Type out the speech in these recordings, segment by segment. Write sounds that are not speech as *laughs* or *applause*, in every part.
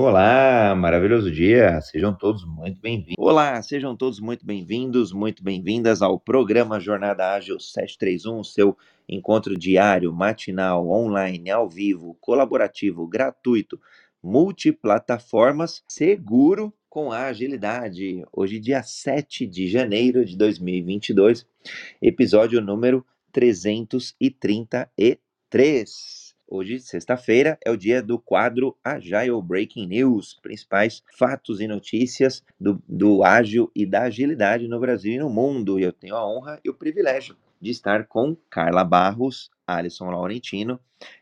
Olá, maravilhoso dia. Sejam todos muito bem-vindos. Olá, sejam todos muito bem-vindos, muito bem-vindas ao programa Jornada Ágil 731, seu encontro diário, matinal, online, ao vivo, colaborativo, gratuito, multiplataformas, seguro com a agilidade. Hoje, dia 7 de janeiro de 2022, episódio número 333. Hoje, sexta-feira, é o dia do quadro Agile Breaking News, principais fatos e notícias do, do ágil e da agilidade no Brasil e no mundo. E eu tenho a honra e o privilégio de estar com Carla Barros, Alisson Laurentino,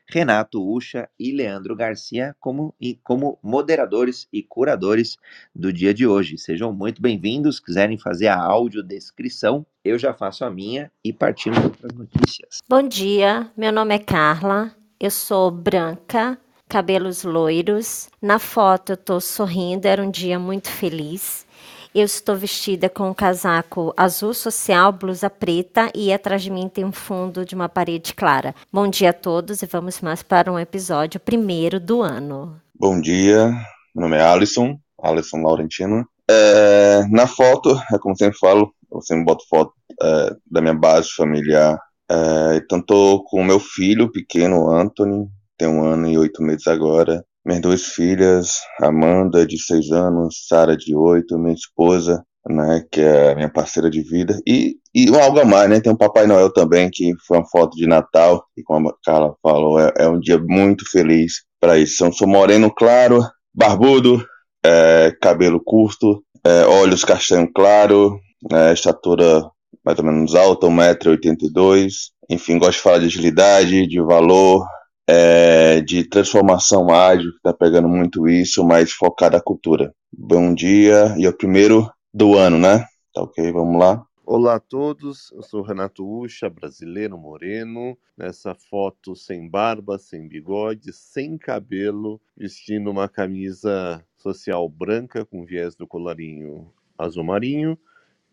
Renato Ucha e Leandro Garcia como, e, como moderadores e curadores do dia de hoje. Sejam muito bem-vindos. Quiserem fazer a audiodescrição, eu já faço a minha e partimos para as notícias. Bom dia, meu nome é Carla, eu sou branca, cabelos loiros. Na foto eu estou sorrindo, era um dia muito feliz. Eu estou vestida com um casaco azul social, blusa preta e atrás de mim tem um fundo de uma parede clara. Bom dia a todos e vamos mais para um episódio primeiro do ano. Bom dia, meu nome é Alisson, Alisson Laurentino. É, na foto, é como sempre falo, eu sempre boto foto é, da minha base familiar. É, então tô com o meu filho pequeno, Anthony, tem um ano e oito meses agora minhas duas filhas, Amanda, de seis anos, Sara, de oito, minha esposa, né, que é minha parceira de vida, e, e algo a mais, né, tem o Papai Noel também, que foi uma foto de Natal, e como a Carla falou, é, é um dia muito feliz para isso. Eu sou moreno claro, barbudo, é, cabelo curto, é, olhos castanho claro, é, estatura mais ou menos alta, 1,82m, enfim, gosto de falar de agilidade, de valor, é, de transformação ágil, que está pegando muito isso, mas focada na cultura. Bom dia, e é o primeiro do ano, né? Tá ok, vamos lá. Olá a todos, eu sou Renato Ucha, brasileiro moreno, nessa foto sem barba, sem bigode, sem cabelo, vestindo uma camisa social branca com viés do colarinho azul marinho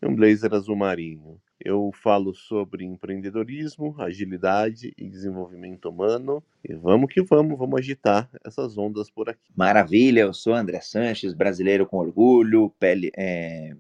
um blazer azul marinho. Eu falo sobre empreendedorismo, agilidade e desenvolvimento humano. E vamos que vamos, vamos agitar essas ondas por aqui. Maravilha, eu sou André Sanches, brasileiro com orgulho, pele, é,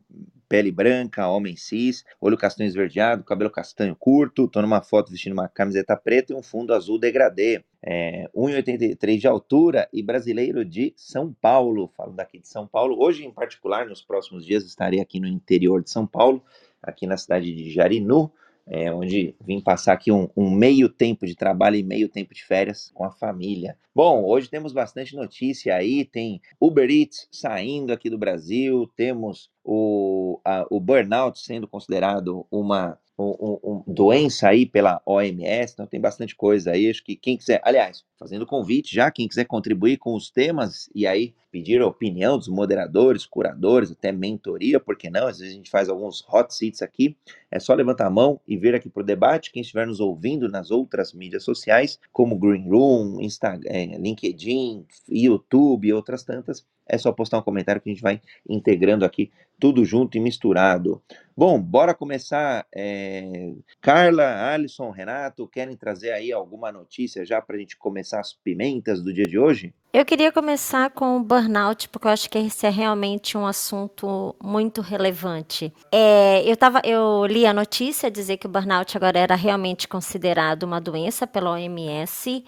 pele branca, homem cis, olho castanho esverdeado, cabelo castanho curto, tô numa foto vestindo uma camiseta preta e um fundo azul degradê. É, 1,83 de altura e brasileiro de São Paulo. Falo daqui de São Paulo. Hoje, em particular, nos próximos dias, estarei aqui no interior de São Paulo aqui na cidade de Jarinu, é, onde vim passar aqui um, um, meio tempo de trabalho e meio tempo de férias com a família. Bom, hoje temos bastante notícia aí, tem Uber Eats saindo aqui do Brasil, temos o, a, o burnout sendo considerado uma um, um, doença aí pela OMS, então tem bastante coisa aí. Acho que quem quiser, aliás, fazendo convite já, quem quiser contribuir com os temas e aí pedir a opinião dos moderadores, curadores, até mentoria, por que não? Às vezes a gente faz alguns hot seats aqui, é só levantar a mão e vir aqui para o debate. Quem estiver nos ouvindo nas outras mídias sociais, como Green Room, Instagram, é, LinkedIn, YouTube e outras tantas, é só postar um comentário que a gente vai integrando aqui tudo junto e misturado. Bom, bora começar. É... Carla, Alisson, Renato, querem trazer aí alguma notícia já para a gente começar as pimentas do dia de hoje? Eu queria começar com o burnout, porque eu acho que esse é realmente um assunto muito relevante. É, eu, tava, eu li a notícia dizer que o burnout agora era realmente considerado uma doença pela OMS.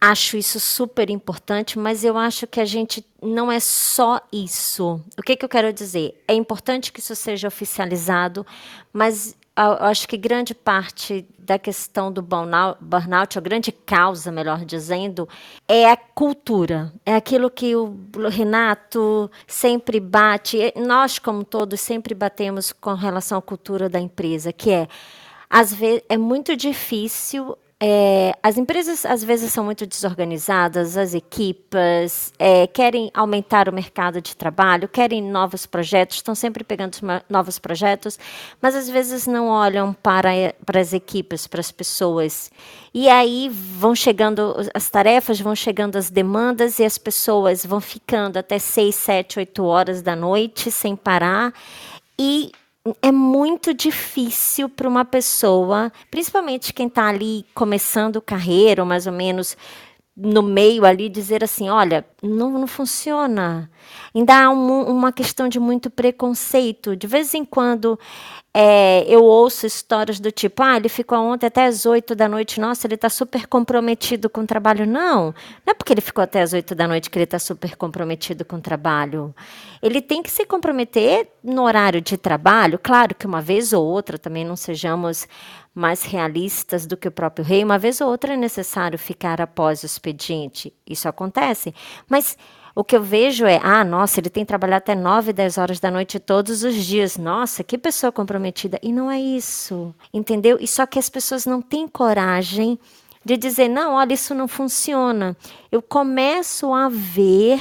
Acho isso super importante, mas eu acho que a gente não é só isso. O que, que eu quero dizer? É importante que isso seja oficializado, mas eu acho que grande parte da questão do burnout, a grande causa, melhor dizendo, é a cultura. É aquilo que o Renato sempre bate, nós, como todos, sempre batemos com relação à cultura da empresa, que é, às vezes, é muito difícil é, as empresas às vezes são muito desorganizadas, as equipas é, querem aumentar o mercado de trabalho, querem novos projetos, estão sempre pegando novos projetos, mas às vezes não olham para, para as equipes, para as pessoas. E aí vão chegando as tarefas, vão chegando as demandas e as pessoas vão ficando até seis, sete, oito horas da noite sem parar. E é muito difícil para uma pessoa, principalmente quem está ali começando carreira, ou mais ou menos no meio ali dizer assim, olha, não, não funciona. Ainda há um, uma questão de muito preconceito. De vez em quando é, eu ouço histórias do tipo, ah, ele ficou ontem até as oito da noite, nossa, ele está super comprometido com o trabalho. Não, não é porque ele ficou até as oito da noite que ele está super comprometido com o trabalho. Ele tem que se comprometer no horário de trabalho, claro que uma vez ou outra, também não sejamos mais realistas do que o próprio rei, uma vez ou outra é necessário ficar após o expediente. Isso acontece, mas o que eu vejo é, ah, nossa, ele tem trabalhado até 9, 10 horas da noite todos os dias. Nossa, que pessoa comprometida. E não é isso, entendeu? E só que as pessoas não têm coragem de dizer, não, olha, isso não funciona. Eu começo a ver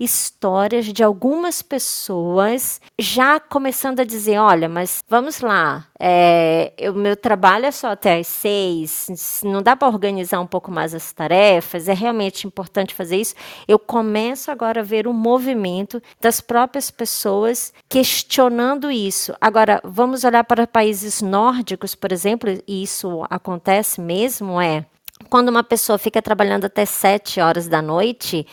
histórias de algumas pessoas já começando a dizer: olha, mas vamos lá, é, o meu trabalho é só até às seis, não dá para organizar um pouco mais as tarefas, é realmente importante fazer isso. Eu começo agora a ver o movimento das próprias pessoas questionando isso. Agora, vamos olhar para países nórdicos, por exemplo, e isso acontece mesmo, é quando uma pessoa fica trabalhando até sete horas da noite,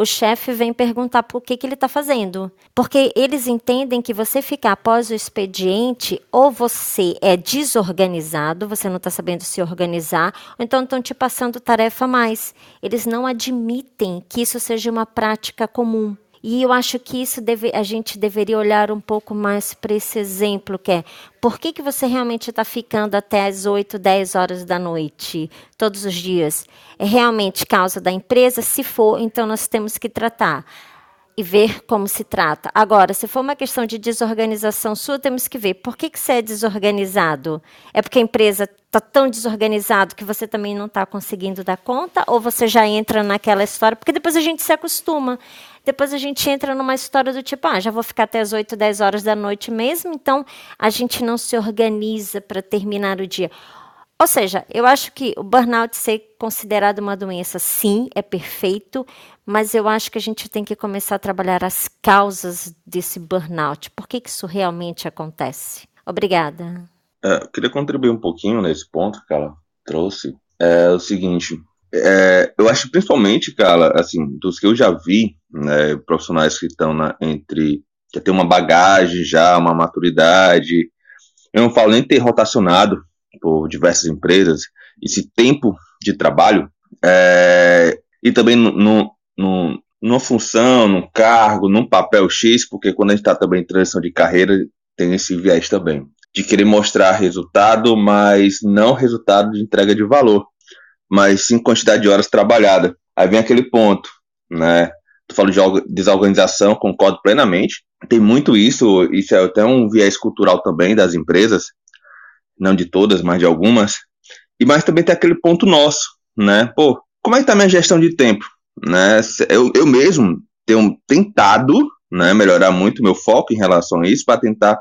o chefe vem perguntar por que, que ele está fazendo. Porque eles entendem que você ficar após o expediente, ou você é desorganizado, você não está sabendo se organizar, ou então estão te passando tarefa a mais. Eles não admitem que isso seja uma prática comum. E eu acho que isso deve, a gente deveria olhar um pouco mais para esse exemplo, que é por que, que você realmente está ficando até as 8, 10 horas da noite, todos os dias? É realmente causa da empresa? Se for, então nós temos que tratar e ver como se trata. Agora, se for uma questão de desorganização sua, temos que ver por que, que você é desorganizado. É porque a empresa está tão desorganizado que você também não está conseguindo dar conta? Ou você já entra naquela história? Porque depois a gente se acostuma. Depois a gente entra numa história do tipo, ah, já vou ficar até as 8, 10 horas da noite mesmo, então a gente não se organiza para terminar o dia. Ou seja, eu acho que o burnout ser considerado uma doença, sim, é perfeito, mas eu acho que a gente tem que começar a trabalhar as causas desse burnout. Por que, que isso realmente acontece? Obrigada. É, eu queria contribuir um pouquinho nesse ponto que ela trouxe. É o seguinte, é, eu acho principalmente, cara, assim, dos que eu já vi, né, profissionais que estão entre que tem uma bagagem já, uma maturidade. Eu não falo nem ter rotacionado por diversas empresas, esse tempo de trabalho, é, e também no, no, numa função, num cargo, num papel X, porque quando a gente está também em transição de carreira, tem esse viés também, de querer mostrar resultado, mas não resultado de entrega de valor mas sim quantidade de horas trabalhadas. Aí vem aquele ponto, né? Tu fala de desorganização, concordo plenamente. Tem muito isso, isso é até um viés cultural também das empresas, não de todas, mas de algumas. E mas também tem aquele ponto nosso, né? Pô, como é que tá minha gestão de tempo, né? Eu, eu mesmo tenho tentado, né, melhorar muito meu foco em relação a isso para tentar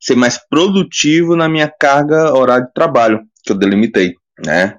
ser mais produtivo na minha carga horária de trabalho que eu delimitei, né?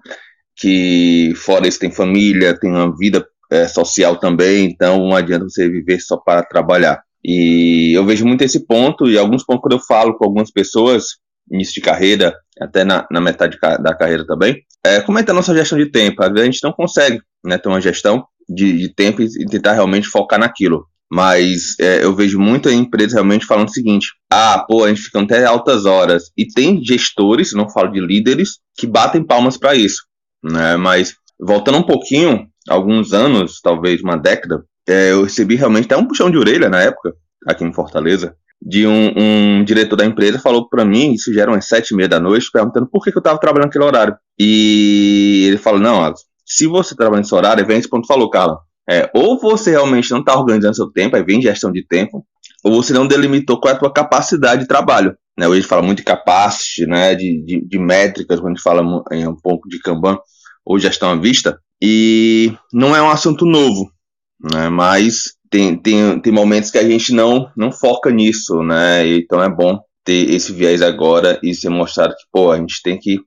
que fora isso tem família, tem uma vida é, social também, então não adianta você viver só para trabalhar. E eu vejo muito esse ponto, e alguns pontos quando eu falo com algumas pessoas, início de carreira, até na, na metade da carreira também, é, como é que tá a nossa gestão de tempo? A gente não consegue né, ter uma gestão de, de tempo e tentar realmente focar naquilo. Mas é, eu vejo muita empresa realmente falando o seguinte: ah, pô, a gente fica até altas horas. E tem gestores, não falo de líderes, que batem palmas para isso né? Mas voltando um pouquinho, alguns anos, talvez uma década, é, eu recebi realmente até um puxão de orelha na época, aqui em Fortaleza, de um, um diretor da empresa falou para mim, isso já eram umas sete e meia da noite, perguntando por que, que eu estava trabalhando naquele horário. E ele falou, não, se você trabalha nesse horário, vem esse ponto falou, Carla, é, ou você realmente não está organizando seu tempo, aí vem gestão de tempo, ou você não delimitou qual é a tua capacidade de trabalho. Né? Hoje a gente fala muito de capacity, né? de, de, de métricas, quando a gente fala em um pouco de Kanban, ou gestão à vista, e não é um assunto novo, né? Mas tem, tem, tem momentos que a gente não, não foca nisso, né? Então é bom ter esse viés agora e ser mostrado que, pô, a gente tem que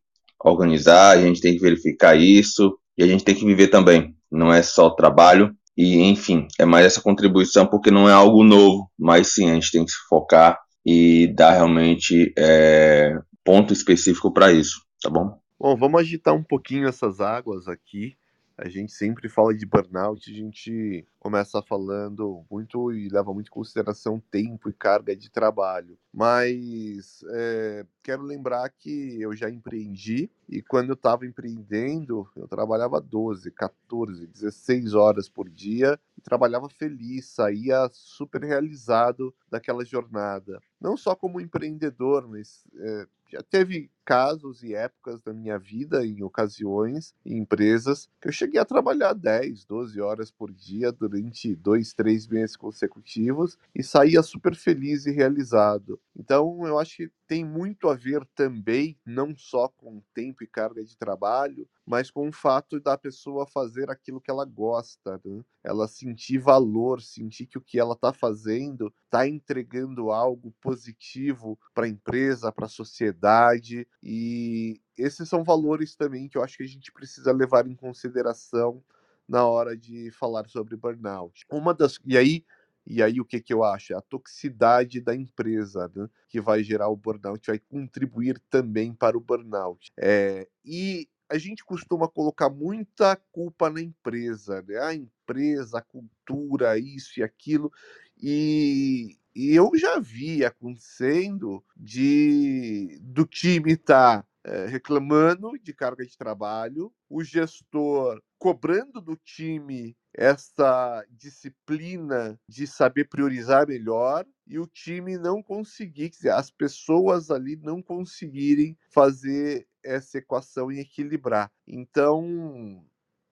organizar, a gente tem que verificar isso e a gente tem que viver também. Não é só trabalho e, enfim, é mais essa contribuição porque não é algo novo, mas sim, a gente tem que se focar e dar realmente é, ponto específico para isso, tá bom? Bom, vamos agitar um pouquinho essas águas aqui. A gente sempre fala de burnout, a gente começa falando muito e leva muito em consideração tempo e carga de trabalho. Mas é, quero lembrar que eu já empreendi e quando eu estava empreendendo, eu trabalhava 12, 14, 16 horas por dia e trabalhava feliz, saía super realizado daquela jornada. Não só como empreendedor, mas é, já teve casos e épocas da minha vida, em ocasiões, em empresas, que eu cheguei a trabalhar 10, 12 horas por dia durante dois, três meses consecutivos e saía super feliz e realizado. Então, eu acho que tem muito a ver também, não só com tempo e carga de trabalho, mas com o fato da pessoa fazer aquilo que ela gosta, né? ela sentir valor, sentir que o que ela está fazendo está entregando algo positivo para a empresa, para a sociedade, e esses são valores também que eu acho que a gente precisa levar em consideração na hora de falar sobre burnout. Uma das e aí e aí o que, que eu acho? É a toxicidade da empresa, né? que vai gerar o burnout, vai contribuir também para o burnout. É, e a gente costuma colocar muita culpa na empresa, né? A empresa, a cultura, isso e aquilo. E, e eu já vi acontecendo de do time estar tá, é, reclamando de carga de trabalho, o gestor cobrando do time essa disciplina de saber priorizar melhor e o time não conseguir, dizer, as pessoas ali não conseguirem fazer essa equação e equilibrar. Então,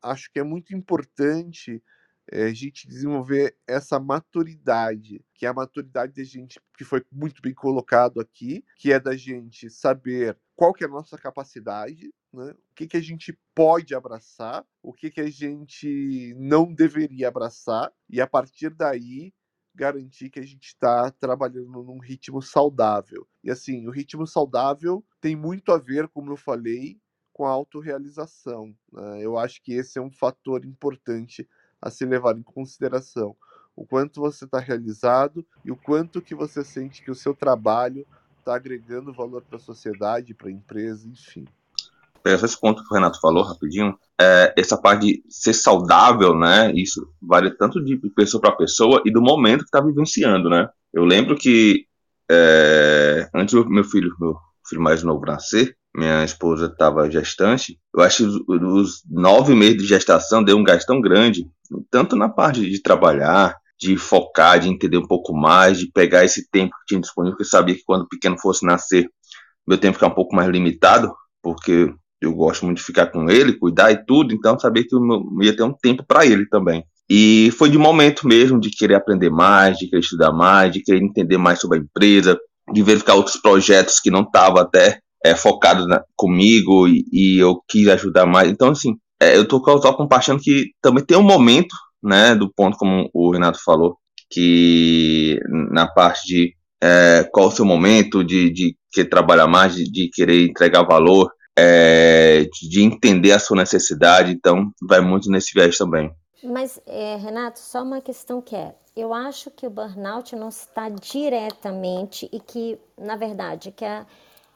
acho que é muito importante é, a gente desenvolver essa maturidade, que é a maturidade da gente, que foi muito bem colocado aqui, que é da gente saber qual que é a nossa capacidade, né? o que, que a gente pode abraçar, o que, que a gente não deveria abraçar, e a partir daí garantir que a gente está trabalhando num ritmo saudável. E assim, o ritmo saudável tem muito a ver, como eu falei, com a autorrealização. Né? Eu acho que esse é um fator importante a se levar em consideração. O quanto você está realizado e o quanto que você sente que o seu trabalho está agregando valor para a sociedade, para a empresa, enfim. Esse ponto que o Renato falou rapidinho, é, essa parte de ser saudável, né? Isso vale tanto de pessoa para pessoa e do momento que está vivenciando, né? Eu lembro que é, antes do meu filho, meu filho mais novo nascer, minha esposa estava gestante, eu acho que os nove meses de gestação deu um gasto tão grande, tanto na parte de trabalhar, de focar, de entender um pouco mais, de pegar esse tempo que tinha disponível, porque eu sabia que quando o pequeno fosse nascer, meu tempo ficava um pouco mais limitado, porque eu gosto muito de ficar com ele, cuidar e tudo, então sabia que eu ia ter um tempo para ele também. E foi de momento mesmo de querer aprender mais, de querer estudar mais, de querer entender mais sobre a empresa, de verificar outros projetos que não estavam até é, focados comigo e, e, eu quis ajudar mais. Então, assim, é, eu tô só compartilhando que também tem um momento, né, do ponto como o Renato falou, que na parte de é, qual o seu momento de, de querer trabalhar mais, de, de querer entregar valor, é, de entender a sua necessidade, então vai muito nesse viés também. Mas, é, Renato, só uma questão que é, eu acho que o burnout não está diretamente e que, na verdade, que a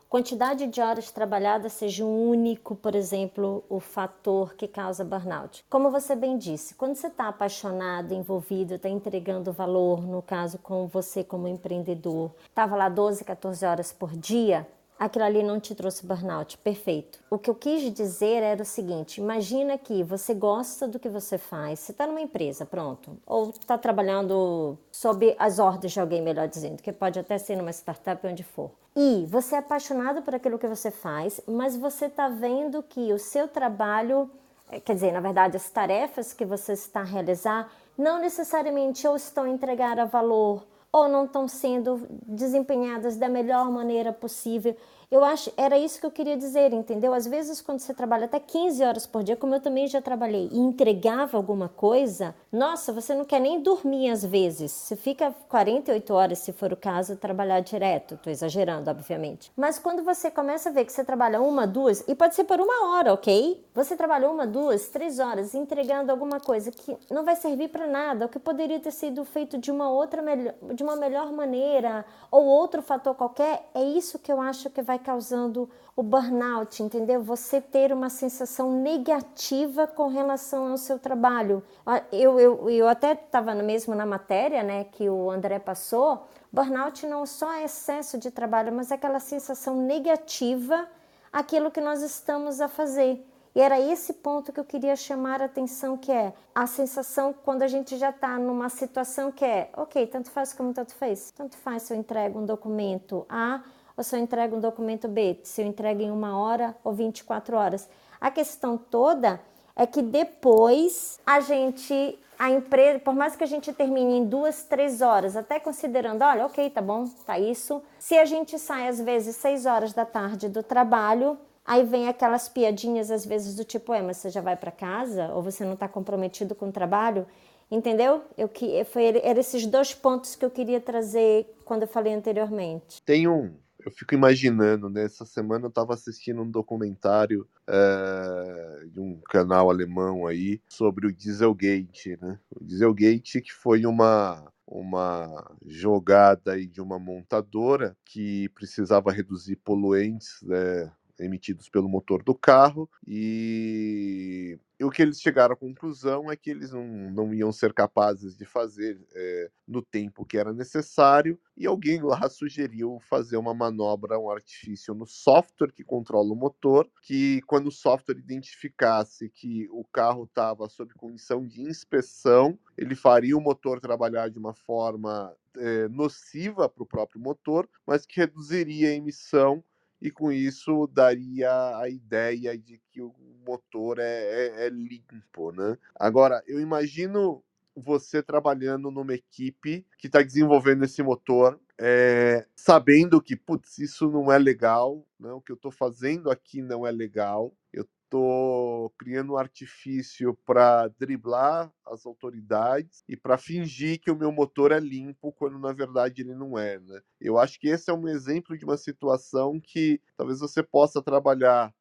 quantidade de horas trabalhadas seja um único, por exemplo, o fator que causa burnout. Como você bem disse, quando você está apaixonado, envolvido, está entregando valor, no caso com você como empreendedor, estava lá 12, 14 horas por dia, aquilo ali não te trouxe burnout. Perfeito. O que eu quis dizer era o seguinte: imagina que você gosta do que você faz, você está numa empresa, pronto, ou está trabalhando sob as ordens de alguém, melhor dizendo, que pode até ser numa startup, onde for. E você é apaixonado por aquilo que você faz, mas você está vendo que o seu trabalho, eh, quer dizer, na verdade, as tarefas que você está a realizar, não necessariamente ou estão a entregar a valor ou não estão sendo desempenhadas da melhor maneira possível. Eu acho, era isso que eu queria dizer, entendeu? Às vezes, quando você trabalha até 15 horas por dia, como eu também já trabalhei, e entregava alguma coisa, nossa, você não quer nem dormir às vezes. Você fica 48 horas, se for o caso, trabalhar direto. Estou exagerando, obviamente. Mas quando você começa a ver que você trabalha uma, duas, e pode ser por uma hora, ok? Você trabalhou uma, duas, três horas entregando alguma coisa que não vai servir para nada, ou que poderia ter sido feito de uma outra, de uma melhor maneira, ou outro fator qualquer, é isso que eu acho que vai causando o burnout, entendeu? Você ter uma sensação negativa com relação ao seu trabalho. Ah, eu, eu, eu até estava mesmo na matéria né, que o André passou. Burnout não só é excesso de trabalho, mas é aquela sensação negativa aquilo que nós estamos a fazer. E era esse ponto que eu queria chamar a atenção, que é a sensação quando a gente já está numa situação que é, ok, tanto faz como tanto fez. Tanto faz se eu entrego um documento A eu entrego um documento B, se eu entrego em uma hora ou 24 horas. A questão toda é que depois a gente, a empresa, por mais que a gente termine em duas, três horas, até considerando, olha, ok, tá bom, tá isso. Se a gente sai às vezes seis horas da tarde do trabalho, Aí vem aquelas piadinhas às vezes do tipo, é, mas você já vai para casa ou você não está comprometido com o trabalho, entendeu? Eu que foi eram esses dois pontos que eu queria trazer quando eu falei anteriormente. Tem um, eu fico imaginando, né? Essa semana eu estava assistindo um documentário é, de um canal alemão aí sobre o Dieselgate, né? O Dieselgate que foi uma uma jogada aí de uma montadora que precisava reduzir poluentes né, emitidos pelo motor do carro e o que eles chegaram à conclusão é que eles não, não iam ser capazes de fazer é, no tempo que era necessário, e alguém lá *laughs* sugeriu fazer uma manobra, um artifício no software que controla o motor, que quando o software identificasse que o carro estava sob condição de inspeção, ele faria o motor trabalhar de uma forma é, nociva para o próprio motor, mas que reduziria a emissão e com isso daria a ideia de que o motor é, é, é limpo, né? Agora, eu imagino você trabalhando numa equipe que está desenvolvendo esse motor, é, sabendo que, putz, isso não é legal, né? o que eu estou fazendo aqui não é legal, estou criando um artifício para driblar as autoridades e para fingir que o meu motor é limpo quando na verdade ele não é, né? Eu acho que esse é um exemplo de uma situação que talvez você possa trabalhar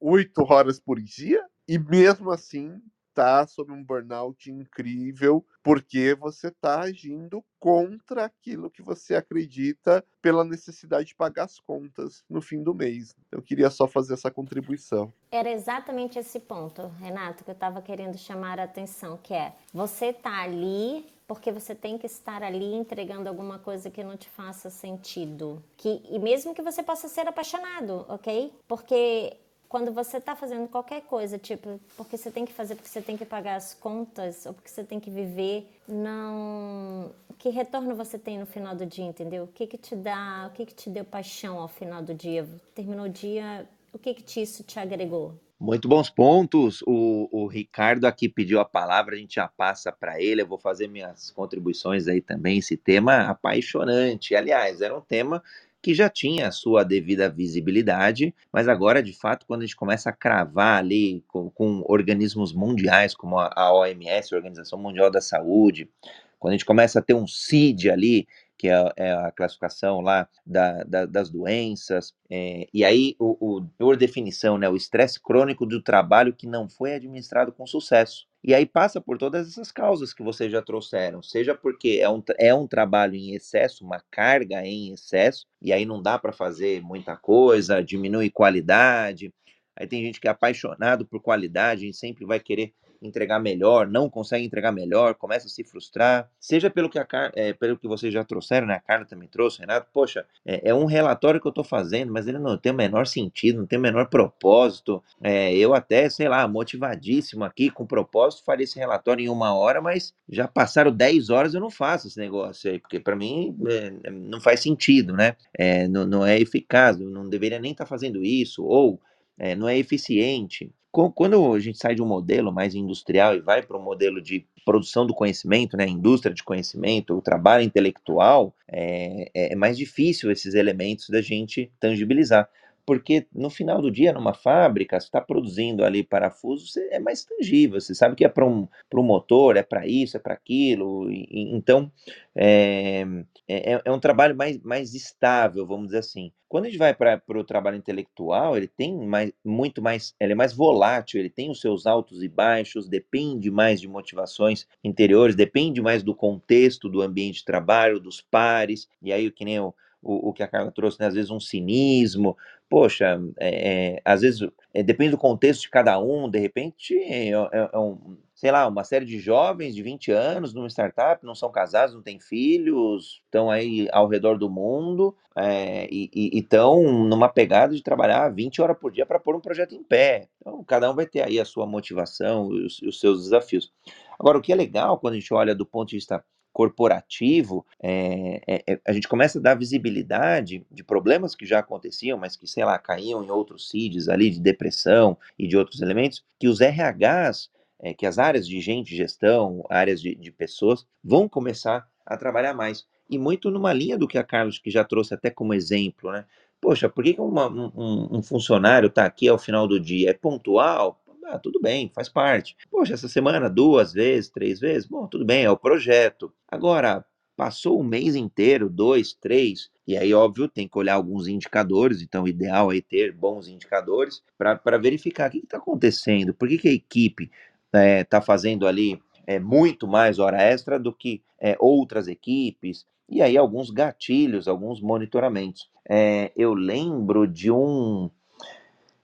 oito é, horas por dia e mesmo assim está sob um burnout incrível, porque você está agindo contra aquilo que você acredita pela necessidade de pagar as contas no fim do mês. Eu queria só fazer essa contribuição. Era exatamente esse ponto, Renato, que eu estava querendo chamar a atenção, que é você está ali porque você tem que estar ali entregando alguma coisa que não te faça sentido. Que, e mesmo que você possa ser apaixonado, ok? Porque quando você está fazendo qualquer coisa, tipo, porque você tem que fazer, porque você tem que pagar as contas, ou porque você tem que viver, não. Que retorno você tem no final do dia, entendeu? O que que te dá, o que que te deu paixão ao final do dia? Terminou o dia, o que que te, isso te agregou? Muito bons pontos. O, o, Ricardo aqui pediu a palavra, a gente já passa para ele. Eu vou fazer minhas contribuições aí também. Esse tema apaixonante. Aliás, era um tema que já tinha a sua devida visibilidade, mas agora, de fato, quando a gente começa a cravar ali com, com organismos mundiais, como a, a OMS, a Organização Mundial da Saúde, quando a gente começa a ter um CID ali, que é, é a classificação lá da, da, das doenças, é, e aí, o, o, por definição, né, o estresse crônico do trabalho que não foi administrado com sucesso. E aí passa por todas essas causas que vocês já trouxeram, seja porque é um, é um trabalho em excesso, uma carga em excesso, e aí não dá para fazer muita coisa, diminui qualidade. Aí tem gente que é apaixonado por qualidade, gente sempre vai querer entregar melhor, não consegue entregar melhor, começa a se frustrar, seja pelo que, a Car é, pelo que vocês já trouxeram, né? A Carla também trouxe, Renato, poxa, é, é um relatório que eu estou fazendo, mas ele não tem o menor sentido, não tem o menor propósito. É, eu até, sei lá, motivadíssimo aqui, com propósito, faria esse relatório em uma hora, mas já passaram 10 horas, eu não faço esse negócio aí, porque para mim é, não faz sentido, né? É, não, não é eficaz, não deveria nem estar tá fazendo isso, ou é, não é eficiente. Quando a gente sai de um modelo mais industrial e vai para um modelo de produção do conhecimento, né, indústria de conhecimento, o trabalho intelectual, é, é mais difícil esses elementos da gente tangibilizar porque no final do dia, numa fábrica, você está produzindo ali parafuso, é mais tangível, você sabe que é para um, um motor, é para isso, é para aquilo, e, então é, é, é, um trabalho mais, mais estável, vamos dizer assim. Quando a gente vai para o trabalho intelectual, ele tem mais, muito mais, ele é mais volátil, ele tem os seus altos e baixos, depende mais de motivações interiores, depende mais do contexto do ambiente de trabalho, dos pares, e aí o que nem o o, o que a Carla trouxe, né? às vezes um cinismo, poxa, é, é, às vezes é, depende do contexto de cada um, de repente é, é, é, um, sei lá, uma série de jovens de 20 anos numa startup, não são casados, não têm filhos, estão aí ao redor do mundo é, e estão numa pegada de trabalhar 20 horas por dia para pôr um projeto em pé. Então, cada um vai ter aí a sua motivação e os, os seus desafios. Agora, o que é legal quando a gente olha do ponto de vista corporativo, é, é, a gente começa a dar visibilidade de problemas que já aconteciam, mas que, sei lá, caíam em outros CIDs ali, de depressão e de outros elementos, que os RHs, é, que as áreas de gente, gestão, áreas de, de pessoas, vão começar a trabalhar mais. E muito numa linha do que a Carlos, que já trouxe até como exemplo, né? Poxa, por que uma, um, um funcionário está aqui ao final do dia? É pontual? Ah, tudo bem, faz parte. Poxa, essa semana, duas vezes, três vezes, bom, tudo bem, é o projeto. Agora, passou o mês inteiro, dois, três, e aí, óbvio, tem que olhar alguns indicadores, então o ideal é ter bons indicadores para verificar o que está acontecendo, por que, que a equipe está é, tá fazendo ali é, muito mais hora extra do que é, outras equipes, e aí alguns gatilhos, alguns monitoramentos. É, eu lembro de um,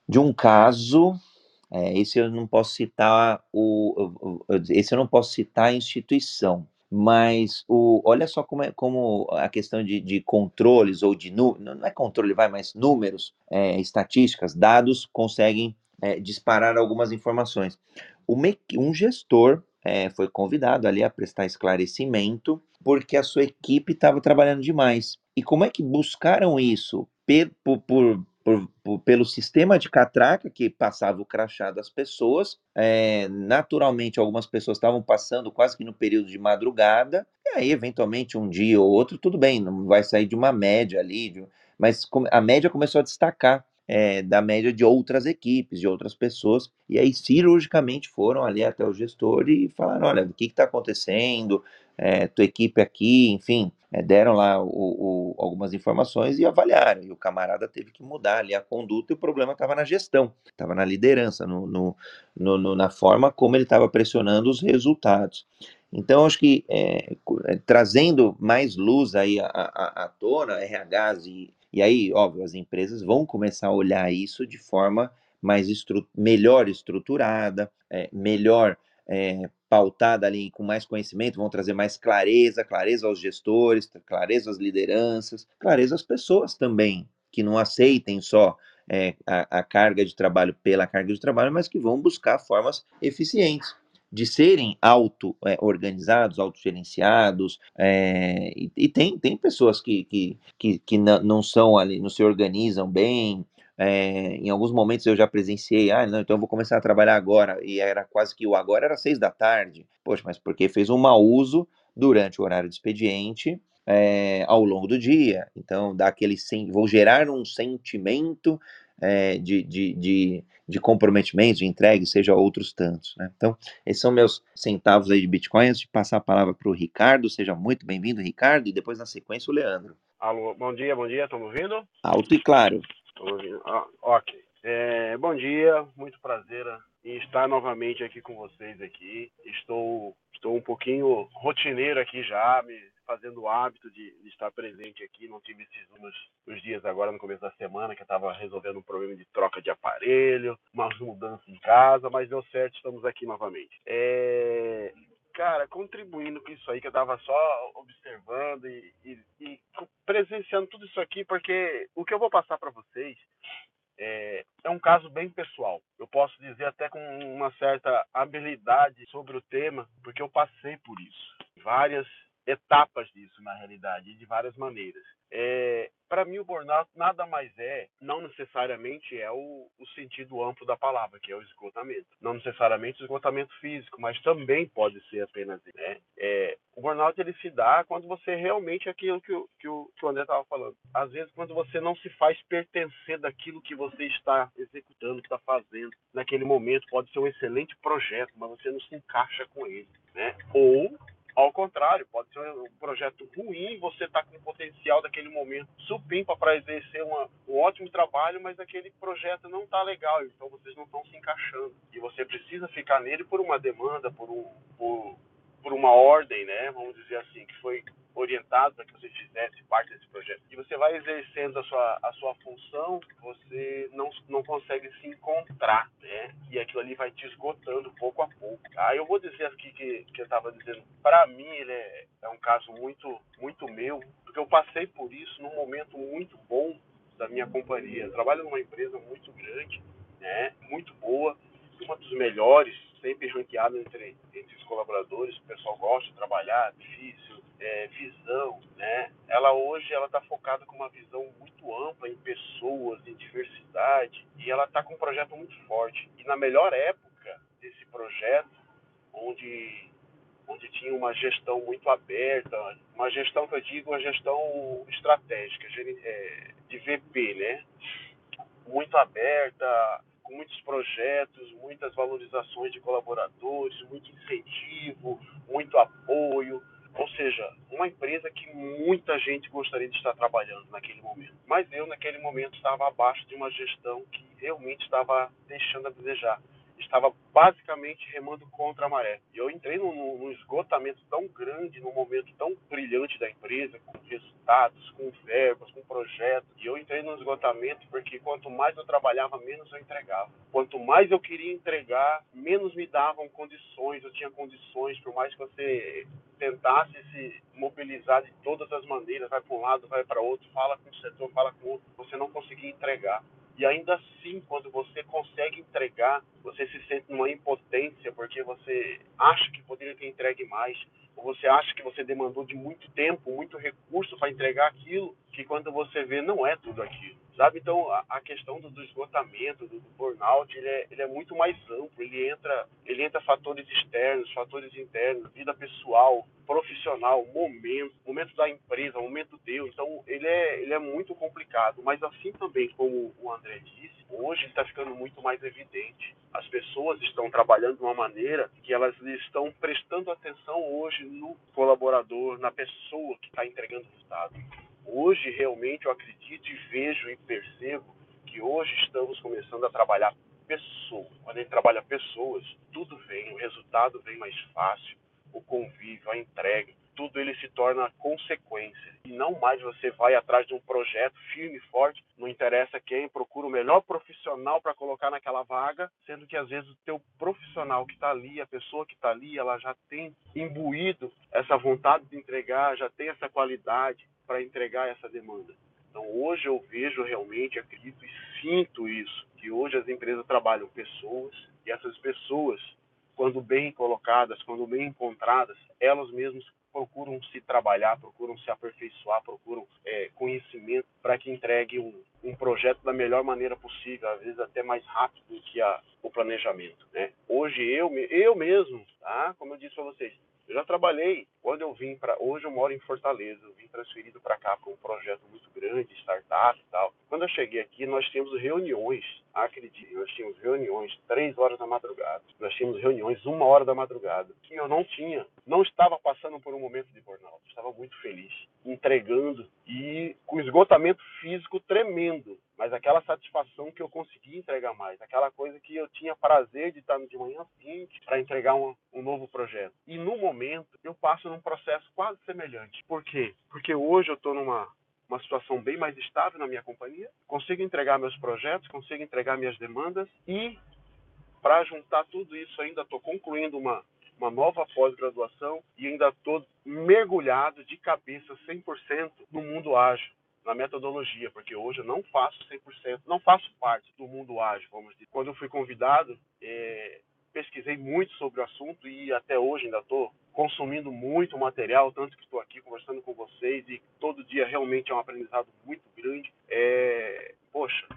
de um caso é, esse eu não posso citar o, esse eu não posso citar a instituição, mas o, olha só como é como a questão de, de controles ou de não é controle, vai, mas números, é, estatísticas, dados conseguem é, disparar algumas informações. um gestor é, foi convidado ali a prestar esclarecimento porque a sua equipe estava trabalhando demais. E como é que buscaram isso? Por, por, por, por, pelo sistema de catraca que passava o crachá das pessoas. É, naturalmente, algumas pessoas estavam passando quase que no período de madrugada, e aí, eventualmente, um dia ou outro, tudo bem, não vai sair de uma média ali, de, mas a média começou a destacar. É, da média de outras equipes, de outras pessoas, e aí cirurgicamente foram ali até o gestor e falaram: olha, o que está acontecendo? É, tua equipe aqui, enfim, é, deram lá o, o, algumas informações e avaliaram. E o camarada teve que mudar ali a conduta e o problema estava na gestão, estava na liderança, no, no, no, na forma como ele estava pressionando os resultados. Então, acho que é, é trazendo mais luz aí à, à, à tona, RHs e, e aí, óbvio, as empresas vão começar a olhar isso de forma mais estru melhor estruturada, é, melhor é, pautada ali com mais conhecimento, vão trazer mais clareza, clareza aos gestores, clareza às lideranças, clareza às pessoas também, que não aceitem só é, a, a, carga de trabalho pela carga de trabalho, mas que vão buscar formas eficientes de serem auto-organizados, é, autogerenciados, é, e, e, tem, tem pessoas que, que, que, que não são ali, não se organizam bem, é, em alguns momentos eu já presenciei, ah, não, então eu vou começar a trabalhar agora, e era quase que o agora era seis da tarde. Poxa, mas porque fez um mau uso durante o horário de expediente é, ao longo do dia. Então, dá aquele vou gerar um sentimento é, de, de, de, de, comprometimento, de entrega, seja outros tantos. Né? Então, esses são meus centavos aí de Bitcoin. Antes de passar a palavra para o Ricardo, seja muito bem-vindo, Ricardo, e depois na sequência o Leandro. Alô, bom dia, bom dia, estão me ouvindo? Alto e claro. Ah, ok. É, bom dia, muito prazer em estar novamente aqui com vocês aqui. Estou, estou um pouquinho rotineiro aqui já, me fazendo o hábito de, de estar presente aqui. Não tive esses nos dias agora no começo da semana que eu estava resolvendo um problema de troca de aparelho, umas mudanças em casa, mas deu certo, estamos aqui novamente. É, cara, contribuindo com isso aí, que eu tava só observando e, e, e presenciando tudo isso aqui, porque o que eu vou passar para vocês é, é, um caso bem pessoal. Eu posso dizer até com uma certa habilidade sobre o tema, porque eu passei por isso. Várias etapas disso, na realidade, de várias maneiras. É, para mim, o burnout nada mais é, não necessariamente é o, o, sentido amplo da palavra, que é o esgotamento. Não necessariamente o esgotamento físico, mas também pode ser apenas. Né? É, o burnout ele se dá quando você realmente é aquilo que o, que o, que o André estava falando. Às vezes, quando você não se faz pertencer daquilo que você está executando, está fazendo naquele momento, pode ser um excelente projeto, mas você não se encaixa com ele. Né? Ou ao contrário, pode ser um projeto ruim, você está com o potencial daquele momento supimpa para exercer uma, um ótimo trabalho, mas aquele projeto não está legal, então vocês não estão se encaixando. E você precisa ficar nele por uma demanda, por, um, por, por uma ordem, né? Vamos dizer assim, que foi orientado para que você fizesse parte desse projeto. E você vai exercendo a sua, a sua função, você não, não consegue se encontrar, né? E aquilo ali vai te esgotando pouco a pouco. Ah, eu vou dizer aqui que, que eu estava dizendo, para mim ele é, é um caso muito, muito meu, porque eu passei por isso num momento muito bom da minha companhia. Eu trabalho numa empresa muito grande, né? Muito boa, uma dos melhores, sempre ranqueada entre, entre os colaboradores. O pessoal gosta de trabalhar, difícil, é, visão, né? Ela hoje ela está focada com uma visão muito ampla em pessoas, em diversidade e ela está com um projeto muito forte. E na melhor época desse projeto, onde onde tinha uma gestão muito aberta, uma gestão que eu digo, uma gestão estratégica, é, de VP, né? Muito aberta, com muitos projetos, muitas valorizações de colaboradores, muito incentivo, muito apoio. Ou seja, uma empresa que muita gente gostaria de estar trabalhando naquele momento. Mas eu, naquele momento, estava abaixo de uma gestão que realmente estava deixando a desejar estava basicamente remando contra a maré. E eu entrei num, num, esgotamento tão grande, num momento tão brilhante da empresa, com resultados, com verbas, com projetos. E eu entrei num esgotamento porque quanto mais eu trabalhava, menos eu entregava. Quanto mais eu queria entregar, menos me davam condições. Eu tinha condições, por mais que você tentasse se mobilizar de todas as maneiras, vai para um lado, vai para outro, fala com o setor, fala com o outro, você não conseguia entregar. E ainda assim, quando você consegue entregar, você se sente numa impotência porque você acha que poderia ter entregue mais, ou você acha que você demandou de muito tempo, muito recurso para entregar aquilo, que quando você vê não é tudo aquilo. Sabe? Então, a, a questão do, do, esgotamento, do, do burnout, ele é, ele é, muito mais amplo. Ele entra, ele entra fatores externos, fatores internos, vida pessoal, profissional, momento, momento da empresa, momento teu. Então, ele é, ele é muito complicado. Mas assim também, como o André disse, hoje está ficando muito mais evidente. As pessoas estão trabalhando de uma maneira que elas estão prestando atenção hoje no colaborador, na pessoa que está entregando o resultado. Hoje, realmente, eu acredito e vejo e percebo que hoje estamos começando a trabalhar pessoas. Quando a gente trabalha pessoas, tudo vem, o resultado vem mais fácil, o convívio, a entrega, tudo ele se torna consequência. E não mais você vai atrás de um projeto firme e forte, não interessa quem, procura o melhor profissional para colocar naquela vaga, sendo que às vezes o teu profissional que está ali, a pessoa que está ali, ela já tem imbuído essa vontade de entregar, já tem essa qualidade, para entregar essa demanda. Então hoje eu vejo realmente, acredito e sinto isso, que hoje as empresas trabalham pessoas e essas pessoas, quando bem colocadas, quando bem encontradas, elas mesmas procuram se trabalhar, procuram se aperfeiçoar, procuram é, conhecimento para que entregue um, um, projeto da melhor maneira possível, às vezes até mais rápido do que a, o planejamento. Né? Hoje eu, eu mesmo, tá? como eu disse para vocês, eu já trabalhei, quando eu vim para. Hoje eu moro em Fortaleza, eu vim transferido para cá para um projeto muito grande, startup e tal. Quando eu cheguei aqui, nós tínhamos reuniões, acredite, nós tínhamos reuniões três horas da madrugada, nós tínhamos reuniões uma hora da madrugada, que eu não tinha, não estava passando por um momento de burnout, estava muito feliz, entregando e com esgotamento físico tremendo, mas aquela satisfação que eu consegui entregar mais, aquela coisa que eu tinha prazer de estar de manhã seguinte para entregar um, um novo projeto. E no momento eu passo num processo quase semelhante. Por quê? Porque hoje eu estou numa uma situação bem mais estável na minha companhia, consigo entregar meus projetos, consigo entregar minhas demandas e para juntar tudo isso ainda estou concluindo uma uma nova pós-graduação e ainda estou mergulhado de cabeça 100% no mundo ágil, na metodologia, porque hoje eu não faço 100%, não faço parte do mundo ágil, vamos dizer. Quando eu fui convidado, é, pesquisei muito sobre o assunto e até hoje ainda estou consumindo muito material, tanto que estou aqui conversando com vocês e todo dia realmente é um aprendizado muito grande. É, poxa,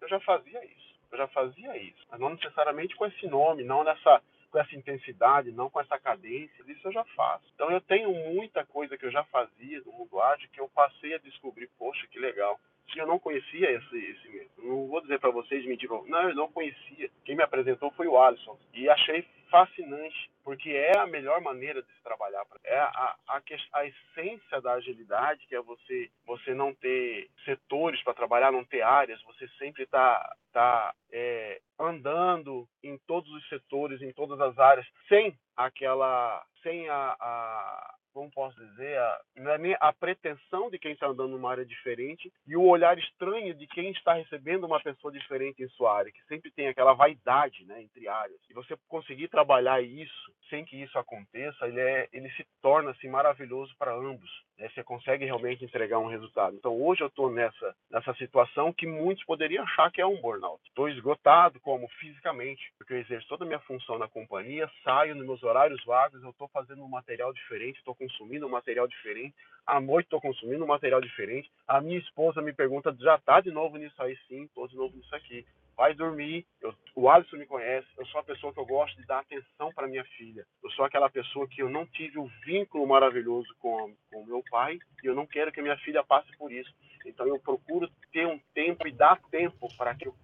eu já fazia isso, eu já fazia isso, mas não necessariamente com esse nome, não nessa com essa intensidade, não com essa cadência, isso eu já faço. Então eu tenho muita coisa que eu já fazia no mundo ágil que eu passei a descobrir, poxa, que legal. E eu não conhecia esse, esse não vou dizer para vocês me digam, não, eu não conhecia. Quem me apresentou foi o Alisson e achei fascinante, porque é a melhor maneira de se trabalhar. É a, a, a essência da agilidade, que é você, você não ter setores para trabalhar, não ter áreas, você sempre está tá, é, andando em todos os setores, em todas as áreas, sem aquela, sem a, a como posso dizer, a, não é nem a pretensão de quem está andando numa área diferente e o olhar estranho de quem está recebendo uma pessoa diferente em sua área, que sempre tem aquela vaidade, né, entre áreas. E você conseguir trabalhar isso sem que isso aconteça, ele, é, ele se torna assim, maravilhoso para ambos. Né? Você consegue realmente entregar um resultado. Então hoje eu estou nessa, nessa situação que muitos poderiam achar que é um burnout. Estou esgotado, como fisicamente, porque eu exerço toda a minha função na companhia, saio nos meus horários vagos, eu estou fazendo um material diferente, estou consumindo um material diferente, à noite estou consumindo um material diferente. A minha esposa me pergunta, já está de novo nisso aí? Sim, estou de novo nisso aqui vai dormir. Eu, o Alisson me conhece, eu sou a pessoa que eu gosto de dar atenção para minha filha. Eu sou aquela pessoa que eu não tive um vínculo maravilhoso com o meu pai e eu não quero que minha filha passe por isso. Então eu procuro ter um tempo e dar tempo para que eu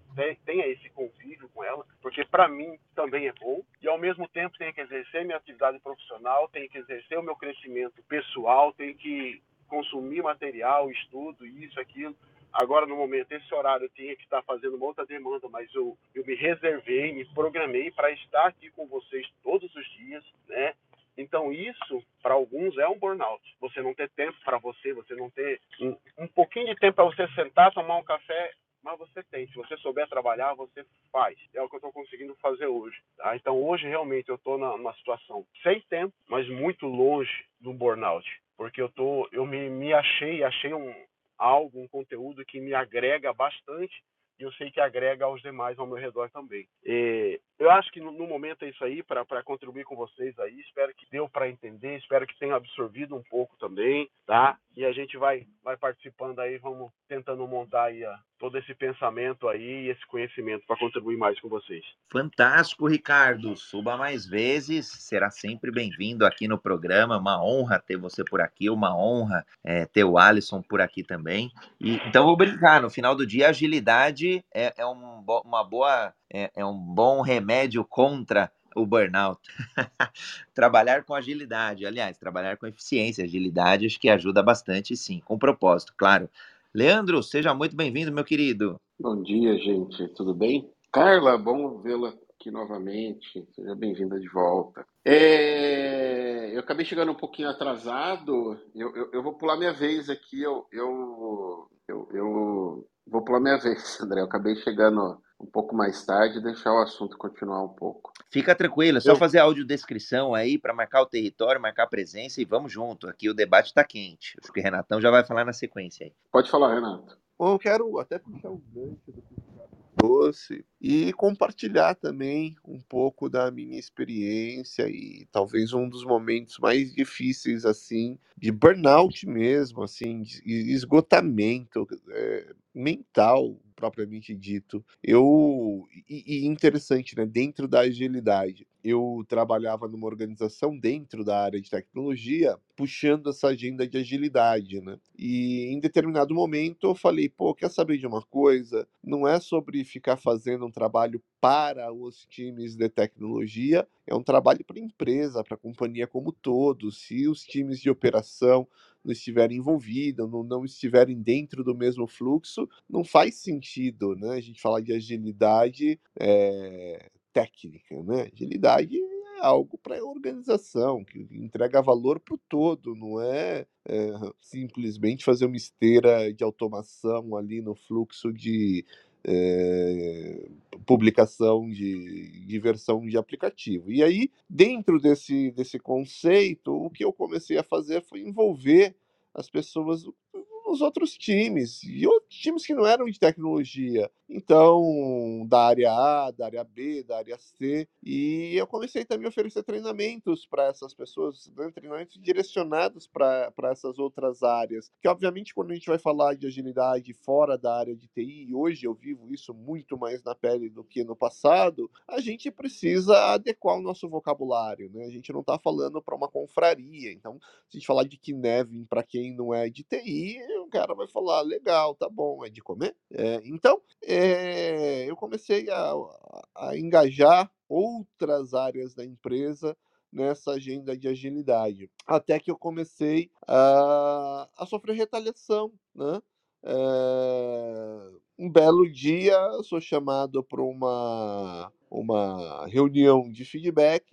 tenha esse convívio com ela, porque para mim também é bom e ao mesmo tempo tenho que exercer minha atividade profissional, tenho que exercer o meu crescimento pessoal, tenho que consumir material, estudo, isso, aquilo. Agora, no momento, esse horário eu tinha que estar fazendo uma outra demanda, mas eu, eu me reservei, me programei para estar aqui com vocês todos os dias, né? Então, isso, para alguns, é um burnout. Você não ter tempo para você, você não ter um, um pouquinho de tempo para você sentar, tomar um café, mas você tem. Se você souber trabalhar, você faz. É o que eu estou conseguindo fazer hoje. Tá? Então, hoje, realmente, eu estou numa situação sem tempo, mas muito longe do burnout. Porque eu, tô, eu me, me achei, achei um, algo, um conteúdo que me agrega bastante e eu sei que agrega aos demais ao meu redor também. E eu acho que no, momento é isso aí para contribuir com vocês aí. Espero que deu para entender, espero que tenha absorvido um pouco também, tá? E a gente vai vai participando aí, vamos tentando montar aí a, todo esse pensamento aí e esse conhecimento para contribuir mais com vocês. Fantástico, Ricardo. Suba mais vezes, será sempre bem-vindo aqui no programa. Uma honra ter você por aqui, uma honra é, ter o Alisson por aqui também. E, então, vou brincar: no final do dia, agilidade é, é um, uma boa, é, é um bom remédio contra o burnout. *laughs* trabalhar com agilidade, aliás, trabalhar com eficiência, agilidade, acho que ajuda bastante, sim, com propósito, claro. Leandro, seja muito bem-vindo, meu querido. Bom dia, gente. Tudo bem? Carla, bom vê-la aqui novamente. Seja bem-vinda de volta. É... Eu acabei chegando um pouquinho atrasado. Eu, eu, eu, vou pular minha vez aqui. Eu, eu, eu, eu vou pular minha vez, *laughs* André. Eu acabei chegando um pouco mais tarde e deixar o assunto continuar um pouco. Fica tranquilo, é só eu... fazer audiodescrição aí para marcar o território, marcar a presença e vamos junto. Aqui o debate está quente. Acho que o Renatão já vai falar na sequência aí. Pode falar, Renato. Bom, eu quero até puxar o gancho do que trouxe e compartilhar também um pouco da minha experiência e talvez um dos momentos mais difíceis assim de burnout mesmo, assim, de esgotamento é, mental propriamente dito. Eu e, e interessante, né? Dentro da agilidade, eu trabalhava numa organização dentro da área de tecnologia, puxando essa agenda de agilidade, né? E em determinado momento eu falei, pô, quer saber de uma coisa? Não é sobre ficar fazendo trabalho para os times de tecnologia, é um trabalho para a empresa, para a companhia como todo. Se os times de operação não estiverem envolvidos, não, não estiverem dentro do mesmo fluxo, não faz sentido, né? A gente falar de agilidade é, técnica, né? Agilidade é algo para a organização, que entrega valor para o todo, não é, é, simplesmente fazer uma esteira de automação ali no fluxo de é, publicação de, de versão de aplicativo. E aí, dentro desse, desse conceito, o que eu comecei a fazer foi envolver as pessoas nos outros times, e outros times que não eram de tecnologia. Então, da área A, da área B, da área C. E eu comecei também a oferecer treinamentos para essas pessoas, né? treinamentos direcionados para essas outras áreas. Que, obviamente, quando a gente vai falar de agilidade fora da área de TI, e hoje eu vivo isso muito mais na pele do que no passado, a gente precisa adequar o nosso vocabulário. Né? A gente não está falando para uma confraria. Então, se a gente falar de Kinevin para quem não é de TI, cara vai falar, legal, tá bom, é de comer? É, então, é, eu comecei a, a engajar outras áreas da empresa nessa agenda de agilidade. Até que eu comecei a, a sofrer retaliação, né? É, um belo dia, sou chamado para uma, uma reunião de feedback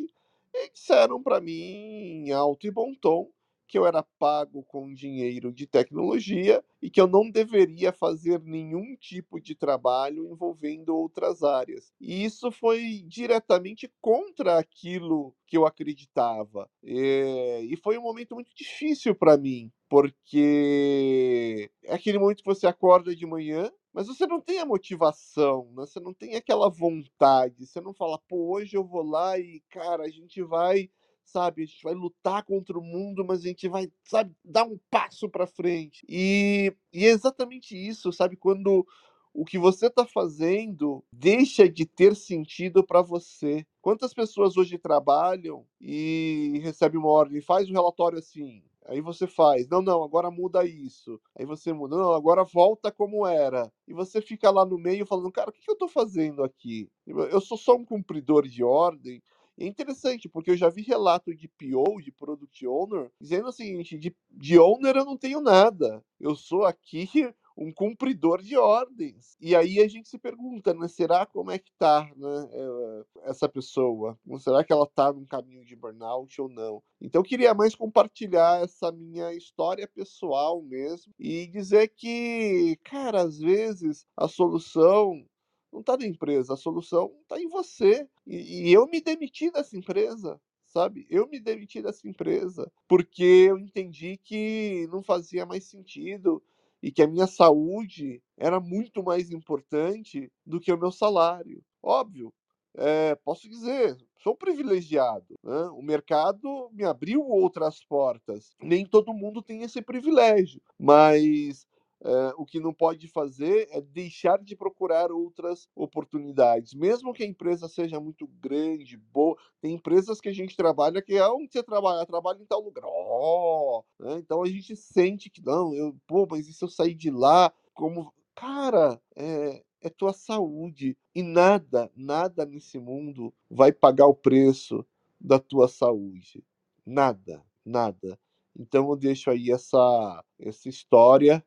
e disseram para mim, em alto e bom tom, que eu era pago com dinheiro de tecnologia e que eu não deveria fazer nenhum tipo de trabalho envolvendo outras áreas. E isso foi diretamente contra aquilo que eu acreditava. É, e foi um momento muito difícil para mim, porque é aquele momento que você acorda de manhã, mas você não tem a motivação, né? você não tem aquela vontade, você não fala, pô, hoje eu vou lá e, cara, a gente vai sabe? A gente vai lutar contra o mundo, mas a gente vai, sabe, dar um passo para frente. E, e é exatamente isso, sabe? Quando o que você está fazendo deixa de ter sentido para você. Quantas pessoas hoje trabalham e recebem uma ordem, faz um relatório assim, Aí você faz, não, não, agora muda isso. Aí você muda, não, agora volta como era. E você fica lá no meio falando, cara, o que, eu estou fazendo aqui? Eu sou só um cumpridor de ordem é interessante, porque eu já vi relato de PO, de Product Owner, dizendo o seguinte: de, de owner eu não tenho nada. Eu sou aqui *laughs* um cumpridor de ordens. E aí a gente se pergunta, né? Será como é que tá, né? Eh, essa pessoa? Será que ela tá num caminho de burnout ou não? Então eu queria mais compartilhar essa minha história pessoal mesmo e dizer que, cara, às vezes a solução não está na empresa, a solução está em você. E, e, eu me demiti dessa empresa, sabe? Eu me demiti dessa empresa porque eu entendi que não fazia mais sentido e que a minha saúde era muito mais importante do que o meu salário. Óbvio, é, posso dizer, sou privilegiado. Né? O mercado me abriu outras portas. Nem todo mundo tem esse privilégio, mas é, o que não pode fazer é deixar de procurar outras oportunidades. Mesmo que a empresa seja muito grande, boa, tem empresas que a gente trabalha que é onde você trabalha, trabalha em tal lugar. Oh, né? Então a gente sente que não, eu, pô, mas e se eu sair de lá? Como, cara, é, é tua saúde e nada, nada nesse mundo vai pagar o preço da tua saúde. Nada, nada. Então eu deixo aí essa, essa história,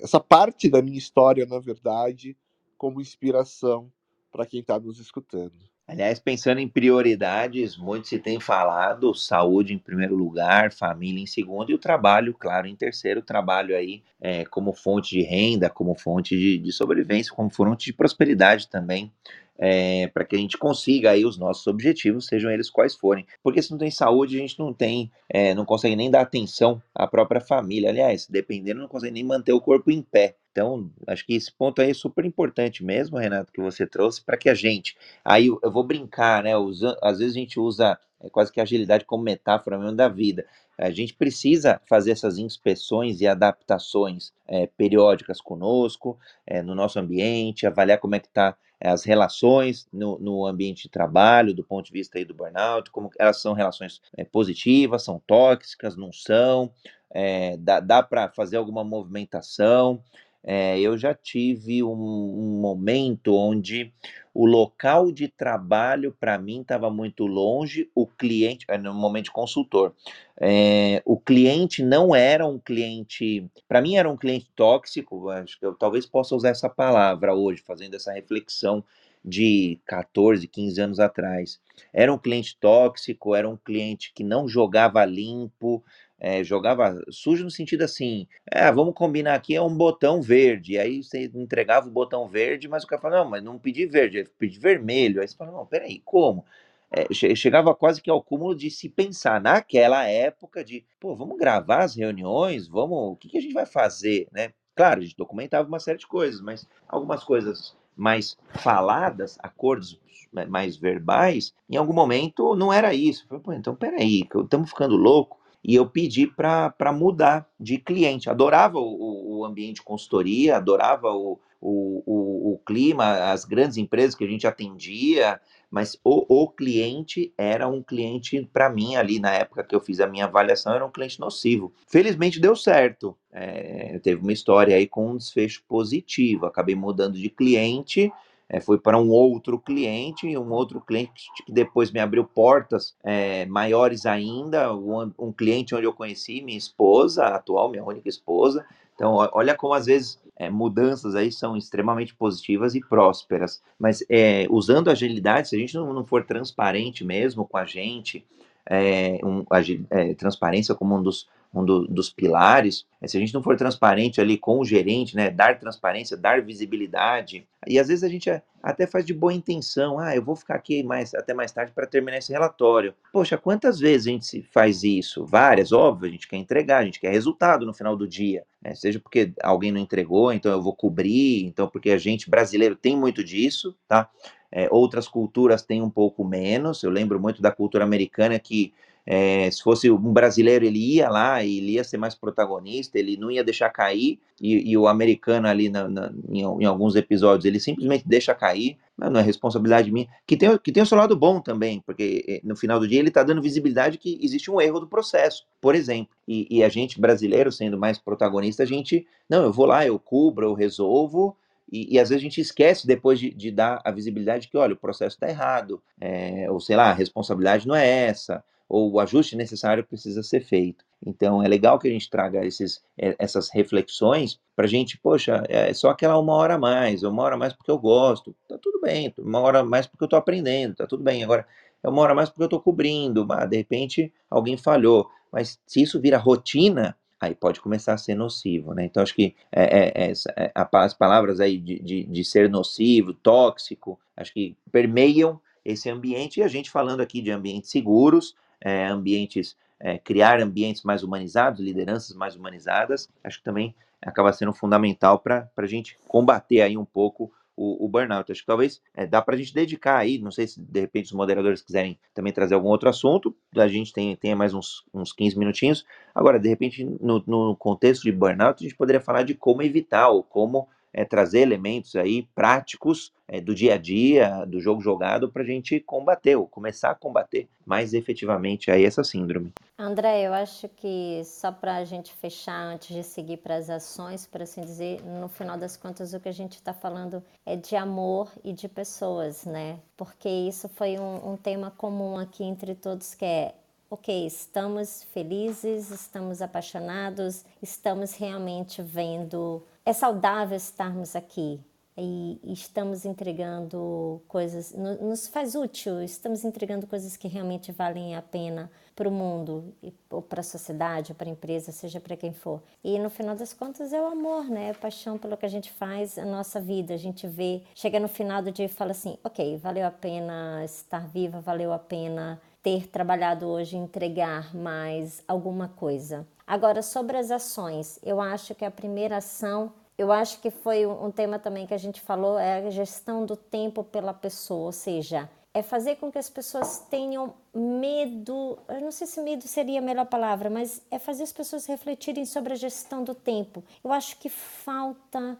essa parte da minha história, na verdade, como inspiração para quem está nos escutando. Aliás, pensando em prioridades, muito se tem falado saúde em primeiro lugar, família em segundo e o trabalho, claro, em terceiro. O trabalho aí é, como fonte de renda, como fonte de, de sobrevivência, como fonte de prosperidade também é, para que a gente consiga aí os nossos objetivos, sejam eles quais forem. Porque se não tem saúde, a gente não tem, é, não consegue nem dar atenção à própria família. Aliás, dependendo, não consegue nem manter o corpo em pé. Então, acho que esse ponto aí é super importante mesmo, Renato, que você trouxe, para que a gente. Aí eu vou brincar, né? Usa, às vezes a gente usa é, quase que agilidade como metáfora mesmo da vida. A gente precisa fazer essas inspeções e adaptações é, periódicas conosco, é, no nosso ambiente, avaliar como é que está as relações no, no, ambiente de trabalho, do ponto de vista aí do burnout, como elas são relações é, positivas, são tóxicas, não são, é, dá, dá para fazer alguma movimentação. É, eu já tive um, um, momento onde o local de trabalho para mim estava muito longe, o cliente, no momento de consultor, é, o cliente não era um cliente, para mim era um cliente tóxico, acho que eu talvez possa usar essa palavra hoje, fazendo essa reflexão de 14, 15 anos atrás. Era um cliente tóxico, era um cliente que não jogava limpo, é, jogava sujo no sentido assim, é, vamos combinar aqui, é um botão verde, aí você entregava o botão verde, mas o cara falava, não, mas não pedi verde, eu pedi vermelho, aí você fala, não, peraí, como? É, chegava quase que ao cúmulo de se pensar naquela época de, pô, vamos gravar as reuniões, vamos, o que, que a gente vai fazer, né? Claro, a gente documentava uma série de coisas, mas algumas coisas mais faladas, acordos mais verbais, em algum momento não era isso. Falei, pô, então peraí, estamos ficando louco e eu pedi para mudar de cliente. Adorava o, o ambiente de consultoria, adorava o, o, o, o, clima, as grandes empresas que a gente atendia, mas o, o cliente era um cliente, para mim, ali na época que eu fiz a minha avaliação, era um cliente nocivo. Felizmente deu certo. É, teve uma história aí com um desfecho positivo. Acabei mudando de cliente é, fui para um outro cliente, um outro cliente que depois me abriu portas é, maiores ainda, um, um, cliente onde eu conheci minha esposa, atual, minha única esposa. Então, olha como às vezes é, mudanças aí são extremamente positivas e prósperas. Mas é, usando agilidade, se a gente não, não for transparente mesmo com a gente, é, um, é, transparência como um dos um do, dos pilares, é, se a gente não for transparente ali com o gerente, né, dar transparência, dar visibilidade, e às vezes a gente até faz de boa intenção, ah, eu vou ficar aqui mais, até mais tarde para terminar esse relatório. Poxa, quantas vezes a gente faz isso? Várias, óbvio, a gente quer entregar, a gente quer resultado no final do dia, né? seja porque alguém não entregou, então eu vou cobrir, então porque a gente brasileiro tem muito disso, tá? É, outras culturas têm um pouco menos, eu lembro muito da cultura americana que é, se fosse um brasileiro, ele ia lá ele ia ser mais protagonista, ele não ia deixar cair, e, e o americano ali na, na, em, em, alguns episódios, ele simplesmente deixa cair, não é responsabilidade minha, que tem, que tem o seu lado bom também, porque eh, no final do dia ele está dando visibilidade que existe um erro do processo, por exemplo, e, e a gente brasileiro, sendo mais protagonista, a gente, não, eu vou lá, eu cubro, eu resolvo, e, e, às vezes a gente esquece depois de, de, dar a visibilidade que, olha, o processo está errado, é, ou sei lá, a responsabilidade não é essa, ou o ajuste necessário precisa ser feito. Então é legal que a gente traga esses, eh, essas reflexões para a gente, poxa, é só aquela uma hora a mais, uma hora a mais porque eu gosto, tá tudo bem, uma hora a mais porque eu estou aprendendo, tá tudo bem. Agora, é uma hora a mais porque eu estou cobrindo, bah, de repente alguém falhou. Mas se isso vira rotina, aí pode começar a ser nocivo, né? Então acho que é, é, é, as palavras aí de, de, de ser nocivo, tóxico, acho que permeiam esse ambiente e a gente falando aqui de ambientes seguros, é, ambientes, é, criar ambientes mais humanizados, lideranças mais humanizadas, acho que também acaba sendo fundamental para a gente combater aí um pouco o, o, burnout. Acho que talvez é, dá para a gente dedicar aí, não sei se de repente os moderadores quiserem também trazer algum outro assunto, a gente tem, tem mais uns, uns 15 minutinhos. Agora, de repente, no, no contexto de burnout, a gente poderia falar de como evitar ou como é, trazer elementos aí práticos é, do dia a dia, do jogo jogado, para a gente combater, ou começar a combater mais efetivamente aí essa síndrome. André, eu acho que só para a gente fechar, antes de seguir para as ações, por assim dizer, no final das contas o que a gente está falando é de amor e de pessoas, né? Porque isso foi um, um tema comum aqui entre todos, que é ok, estamos felizes, estamos apaixonados, estamos realmente vendo é saudável estarmos aqui e, estamos entregando coisas, nos faz útil, estamos entregando coisas que realmente valem a pena para o mundo, ou para a sociedade, ou para a empresa, seja para quem for. E no final das contas é o amor, né? A paixão pelo que a gente faz, a nossa vida. A gente vê, chega no final do dia e fala assim: ok, valeu a pena estar viva, valeu a pena ter trabalhado hoje, entregar mais alguma coisa. Agora, sobre as ações, eu acho que a primeira ação, eu acho que foi um tema também que a gente falou, é a gestão do tempo pela pessoa, ou seja, é fazer com que as pessoas tenham medo, eu não sei se medo seria a melhor palavra, mas é fazer as pessoas refletirem sobre a gestão do tempo. Eu acho que falta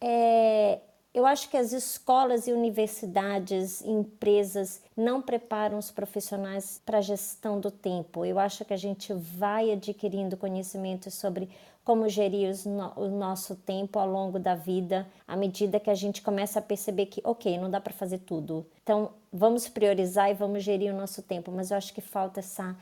é, eu acho que as escolas e universidades, empresas não preparam os profissionais para a gestão do tempo. Eu acho que a gente vai adquirindo conhecimento sobre como gerir o nosso tempo ao longo da vida, à medida que a gente começa a perceber que, ok, não dá para fazer tudo. Então, vamos priorizar e vamos gerir o nosso tempo. Mas eu acho que falta essa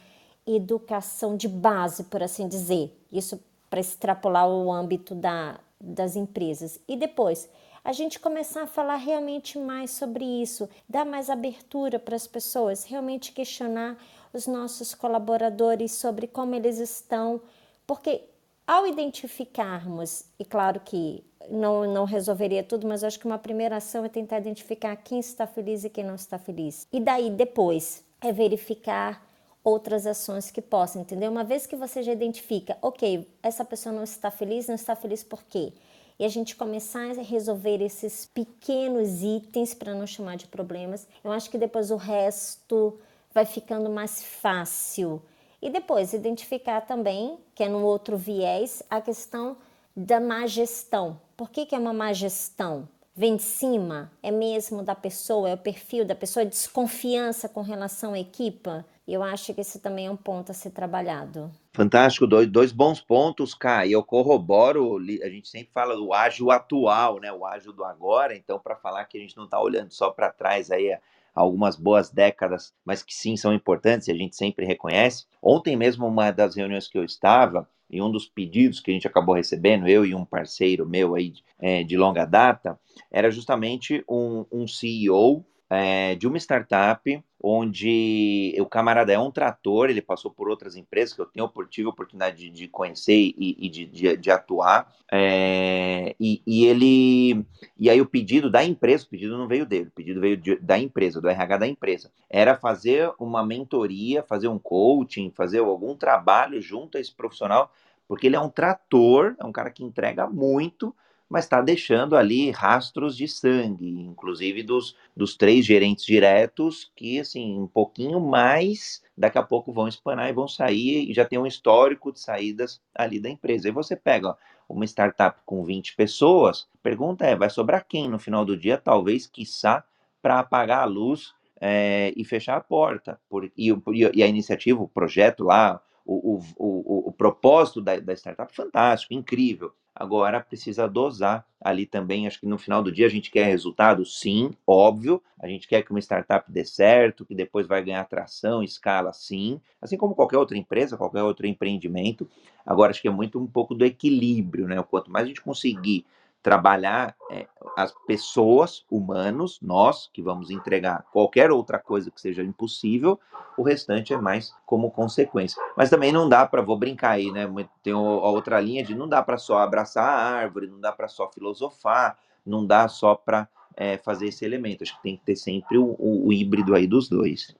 educação de base, por assim dizer. Isso para extrapolar o âmbito da, das empresas. E depois, a gente começar a falar realmente mais sobre isso, dar mais abertura para as pessoas, realmente questionar os nossos colaboradores sobre como eles estão, porque ao identificarmos, e claro que não, não resolveria tudo, mas acho que uma primeira ação é tentar identificar quem está feliz e quem não está feliz. E daí depois é verificar outras ações que possam, entendeu? Uma vez que você já identifica, ok, essa pessoa não está feliz, não está feliz por quê? E a gente começar a resolver esses pequenos itens, para não chamar de problemas, eu acho que depois o resto vai ficando mais fácil. E depois identificar também, que é no outro viés, a questão da má gestão. Por que, que é uma má gestão? Vem de cima? É mesmo da pessoa? É o perfil da pessoa? É desconfiança com relação à equipa? Eu acho que esse também é um ponto a ser trabalhado. Fantástico, dois, dois bons pontos, Kai. E eu corroboro, a gente sempre fala do ágil atual, né? O ágil do agora, então, para falar que a gente não está olhando só para trás aí algumas boas décadas, mas que sim são importantes e a gente sempre reconhece. Ontem mesmo, uma das reuniões que eu estava, e um dos pedidos que a gente acabou recebendo, eu e um parceiro meu aí é, de longa data, era justamente um, um CEO é, de uma startup onde o camarada é um trator, ele passou por outras empresas que eu tenho, tive a oportunidade de, de conhecer e, e de, de, de, atuar, é, e, e, ele, e aí o pedido da empresa, o pedido não veio dele, o pedido veio da empresa, do RH da empresa, era fazer uma mentoria, fazer um coaching, fazer algum trabalho junto a esse profissional, porque ele é um trator, é um cara que entrega muito, mas está deixando ali rastros de sangue, inclusive dos, dos três gerentes diretos, que, assim, um pouquinho mais, daqui a pouco vão espanar e vão sair, e já tem um histórico de saídas ali da empresa. E você pega ó, uma startup com 20 pessoas, pergunta é, vai sobrar quem no final do dia? Talvez, quiçá, para apagar a luz é, e fechar a porta. Por, e, e a iniciativa, o projeto lá, o, o, o, o propósito da, da startup, fantástico, incrível Agora precisa dosar ali também. Acho que no final do dia a gente quer resultado, sim, óbvio. A gente quer que uma startup dê certo, que depois vai ganhar tração, escala, sim. Assim como qualquer outra empresa, qualquer outro empreendimento. Agora acho que é muito um pouco do equilíbrio, né? Quanto mais a gente conseguir trabalhar é, as pessoas, humanos, nós que vamos entregar qualquer outra coisa que seja impossível, o restante é mais como consequência. Mas também não dá para, vou brincar aí, né? Tem a outra linha de não dá para só abraçar a árvore, não dá para só filosofar, não dá só para é, fazer esse elemento. Acho que tem que ter sempre o, o, o híbrido aí dos dois.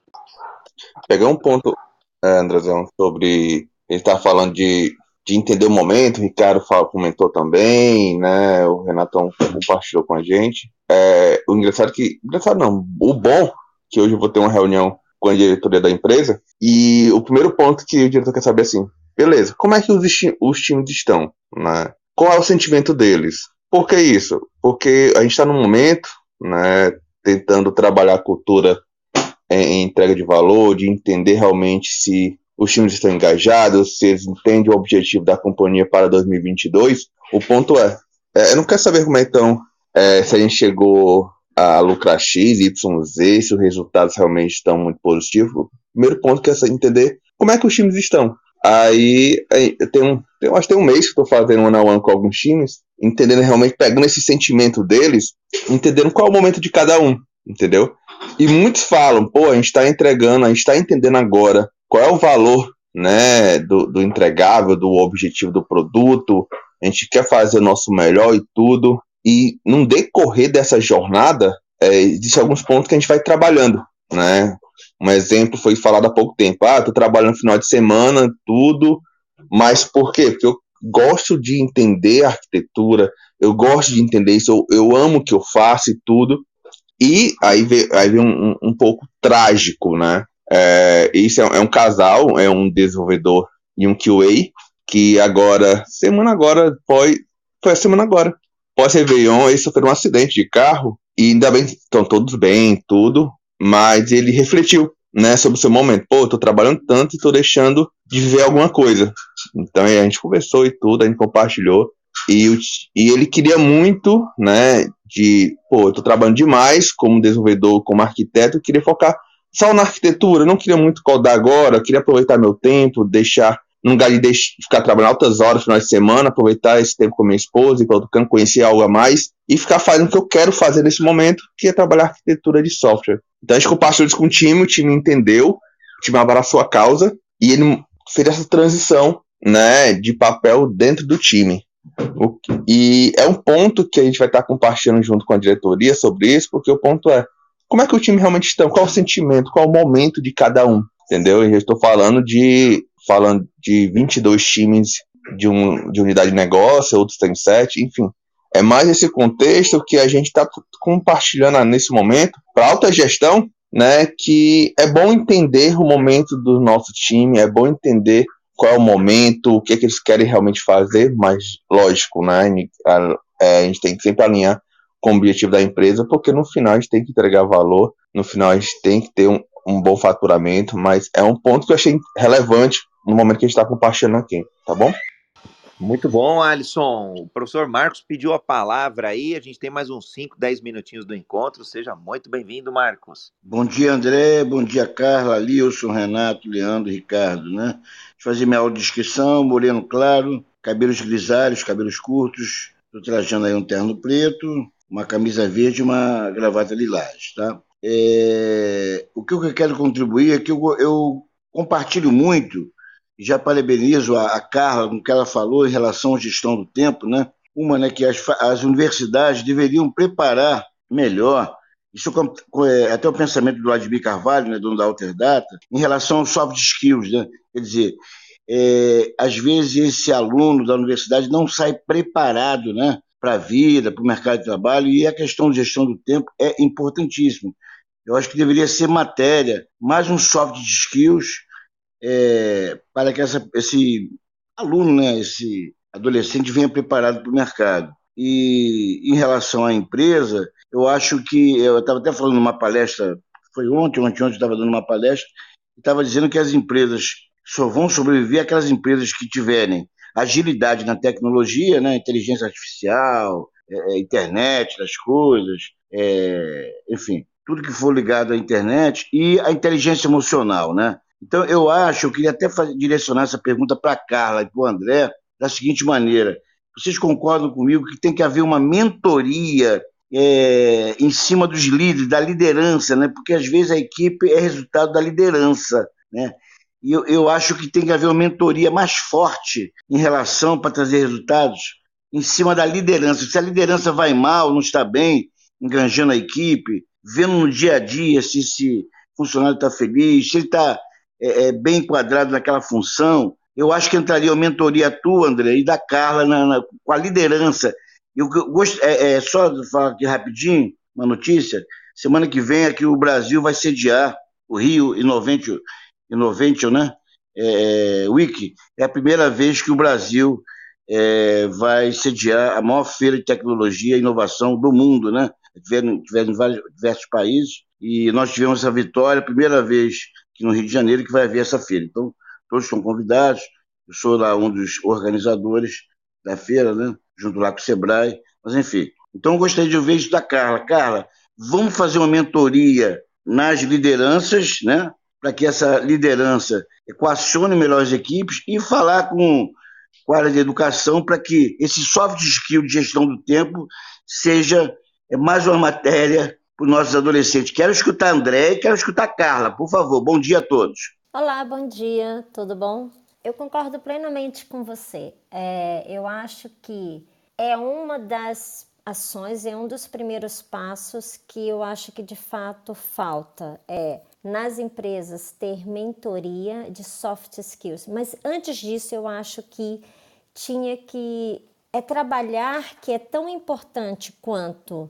Pegar um ponto, Andrezão, sobre ele está falando de de entender o momento, o Ricardo fala, comentou também, né? O Renatão compartilhou com a gente. É, o engraçado que. Engraçado não, o bom que hoje eu vou ter uma reunião com a diretoria da empresa, e o primeiro ponto que o diretor quer saber é assim, beleza, como é que os, os times estão? Né? Qual é o sentimento deles? Por que isso? Porque a gente está num momento, né, tentando trabalhar a cultura em, em entrega de valor, de entender realmente se os times estão engajados, se eles entendem o objetivo da companhia para 2022. O ponto é, é eu não quero saber como é então é, se a gente chegou a lucrar X, Y, Z, se os resultados realmente estão muito positivos. O primeiro ponto que é entender como é que os times estão. Aí, aí eu tenho, acho que tem um mês que estou fazendo one on one com alguns times, entendendo realmente, pegando esse sentimento deles, entendendo qual é o momento de cada um, entendeu? E muitos falam, pô, a gente está entregando, a gente está entendendo agora qual é o valor né, do, do entregável, do objetivo do produto, a gente quer fazer o nosso melhor e tudo, e no decorrer dessa jornada, é, existem alguns pontos que a gente vai trabalhando, né? Um exemplo foi falado há pouco tempo, ah, tô trabalhando no final de semana, tudo, mas por quê? Porque eu gosto de entender a arquitetura, eu gosto de entender isso, eu, eu amo o que eu faço e tudo, e aí vem, aí um, um pouco trágico, né? É, isso é, é, um casal, é um desenvolvedor e um QA, que agora, semana agora, foi, foi a semana agora, pós-Réveillon, eles sofreram um acidente de carro, e ainda bem estão todos bem, tudo, mas ele refletiu, né, sobre o seu momento. Pô, eu tô trabalhando tanto e tô deixando de viver alguma coisa. Então a gente conversou e tudo, a gente compartilhou, e, e ele queria muito, né, de, pô, eu tô trabalhando demais como desenvolvedor, como arquiteto, eu queria focar só na arquitetura, não queria muito codar agora, queria aproveitar meu tempo, deixar, no lugar de deixar, ficar trabalhando altas horas final de semana, aproveitar esse tempo com minha esposa, enquanto eu conhecer algo a mais, e ficar fazendo o que eu quero fazer nesse momento, que é trabalhar arquitetura de software. Então a gente compartilhou isso com o time, o time entendeu, o time abraçou a causa, e ele fez essa transição, né, de papel dentro do time. E é um ponto que a gente vai estar compartilhando junto com a diretoria sobre isso, porque o ponto é, como é que o time realmente está, qual o sentimento, qual o momento de cada um, entendeu? Eu estou falando de falando de 22 times de, um, de unidade de negócio, outros têm 7, enfim. É mais esse contexto que a gente está compartilhando nesse momento para alta gestão, né? Que é bom entender o momento do nosso time, é bom entender qual é o momento, o que, é que eles querem realmente fazer, mas lógico, né? A, é, a gente tem que sempre alinhar com o objetivo da empresa, porque no final a gente tem que entregar valor, no final a gente tem que ter um, um bom faturamento, mas é um ponto que eu achei relevante no momento que a gente está compartilhando aqui, tá bom? Muito bom, Alisson. O professor Marcos pediu a palavra aí. A gente tem mais uns 5, 10 minutinhos do encontro. Seja muito bem-vindo, Marcos. Bom dia, André. Bom dia, Carla, Lilson, Renato, Leandro, Ricardo, né? Deixa eu fazer minha audiodescrição. Moreno claro, cabelos grisalhos, cabelos curtos. Estou trajando aí um terno preto, uma camisa verde e uma gravata lilás, tá? É, o que eu quero contribuir é que eu, eu compartilho muito, já parabenizo a, a Carla com o que ela falou em relação à gestão do tempo, né? Uma, né, que as, as universidades deveriam preparar melhor isso é até o pensamento do Vladimir Carvalho, né, dono da Alterdata, em relação aos soft skills. Né? Quer dizer, é, às vezes esse aluno da universidade não sai preparado né, para a vida, para o mercado de trabalho, e a questão de gestão do tempo é importantíssima. Eu acho que deveria ser matéria, mais um soft skills, é, para que essa, esse aluno, né, esse adolescente venha preparado para o mercado. E em relação à empresa, eu acho que eu estava até falando numa palestra, foi ontem, ontem, ontem estava dando uma palestra, estava dizendo que as empresas só vão sobreviver aquelas empresas que tiverem agilidade na tecnologia, né, inteligência artificial, é, é internet das coisas, é, enfim, tudo que for ligado à internet e a inteligência emocional, né? Então eu acho, eu queria até fazer, direcionar essa pergunta para a Carla e para o André da seguinte maneira: vocês concordam comigo que tem que haver uma mentoria é, em cima dos líderes, da liderança, né? porque às vezes a equipe é resultado da liderança. Né? E eu, eu acho que tem que haver uma mentoria mais forte em relação para trazer resultados em cima da liderança. Se a liderança vai mal, não está bem, enganjando a equipe, vendo no dia a dia se esse funcionário está feliz, se ele está é, é, bem enquadrado naquela função, eu acho que entraria a mentoria tua, André, e da Carla na, na, com a liderança. Eu gosto, é, é, só falar aqui rapidinho, uma notícia. Semana que vem aqui o Brasil vai sediar o Rio Innovation, Innovation né? É, Week. É a primeira vez que o Brasil é, vai sediar a maior feira de tecnologia e inovação do mundo, né? Tiveram em vários, diversos países e nós tivemos essa vitória, primeira vez que no Rio de Janeiro que vai haver essa feira. Então, todos são convidados. Eu sou lá um dos organizadores da feira, né? junto lá com o Sebrae, mas enfim. Então eu gostaria de ouvir isso da Carla. Carla, vamos fazer uma mentoria nas lideranças, né? Para que essa liderança equacione melhor as equipes e falar com, com a área de educação para que esse soft skill de gestão do tempo seja mais uma matéria para os nossos adolescentes. Quero escutar André e quero escutar Carla, por favor. Bom dia a todos. Olá, bom dia, tudo bom? Eu concordo plenamente com você. É, eu acho que é uma das ações, é um dos primeiros passos que eu acho que de fato falta. É nas empresas ter mentoria de soft skills. Mas antes disso, eu acho que tinha que é trabalhar que é tão importante quanto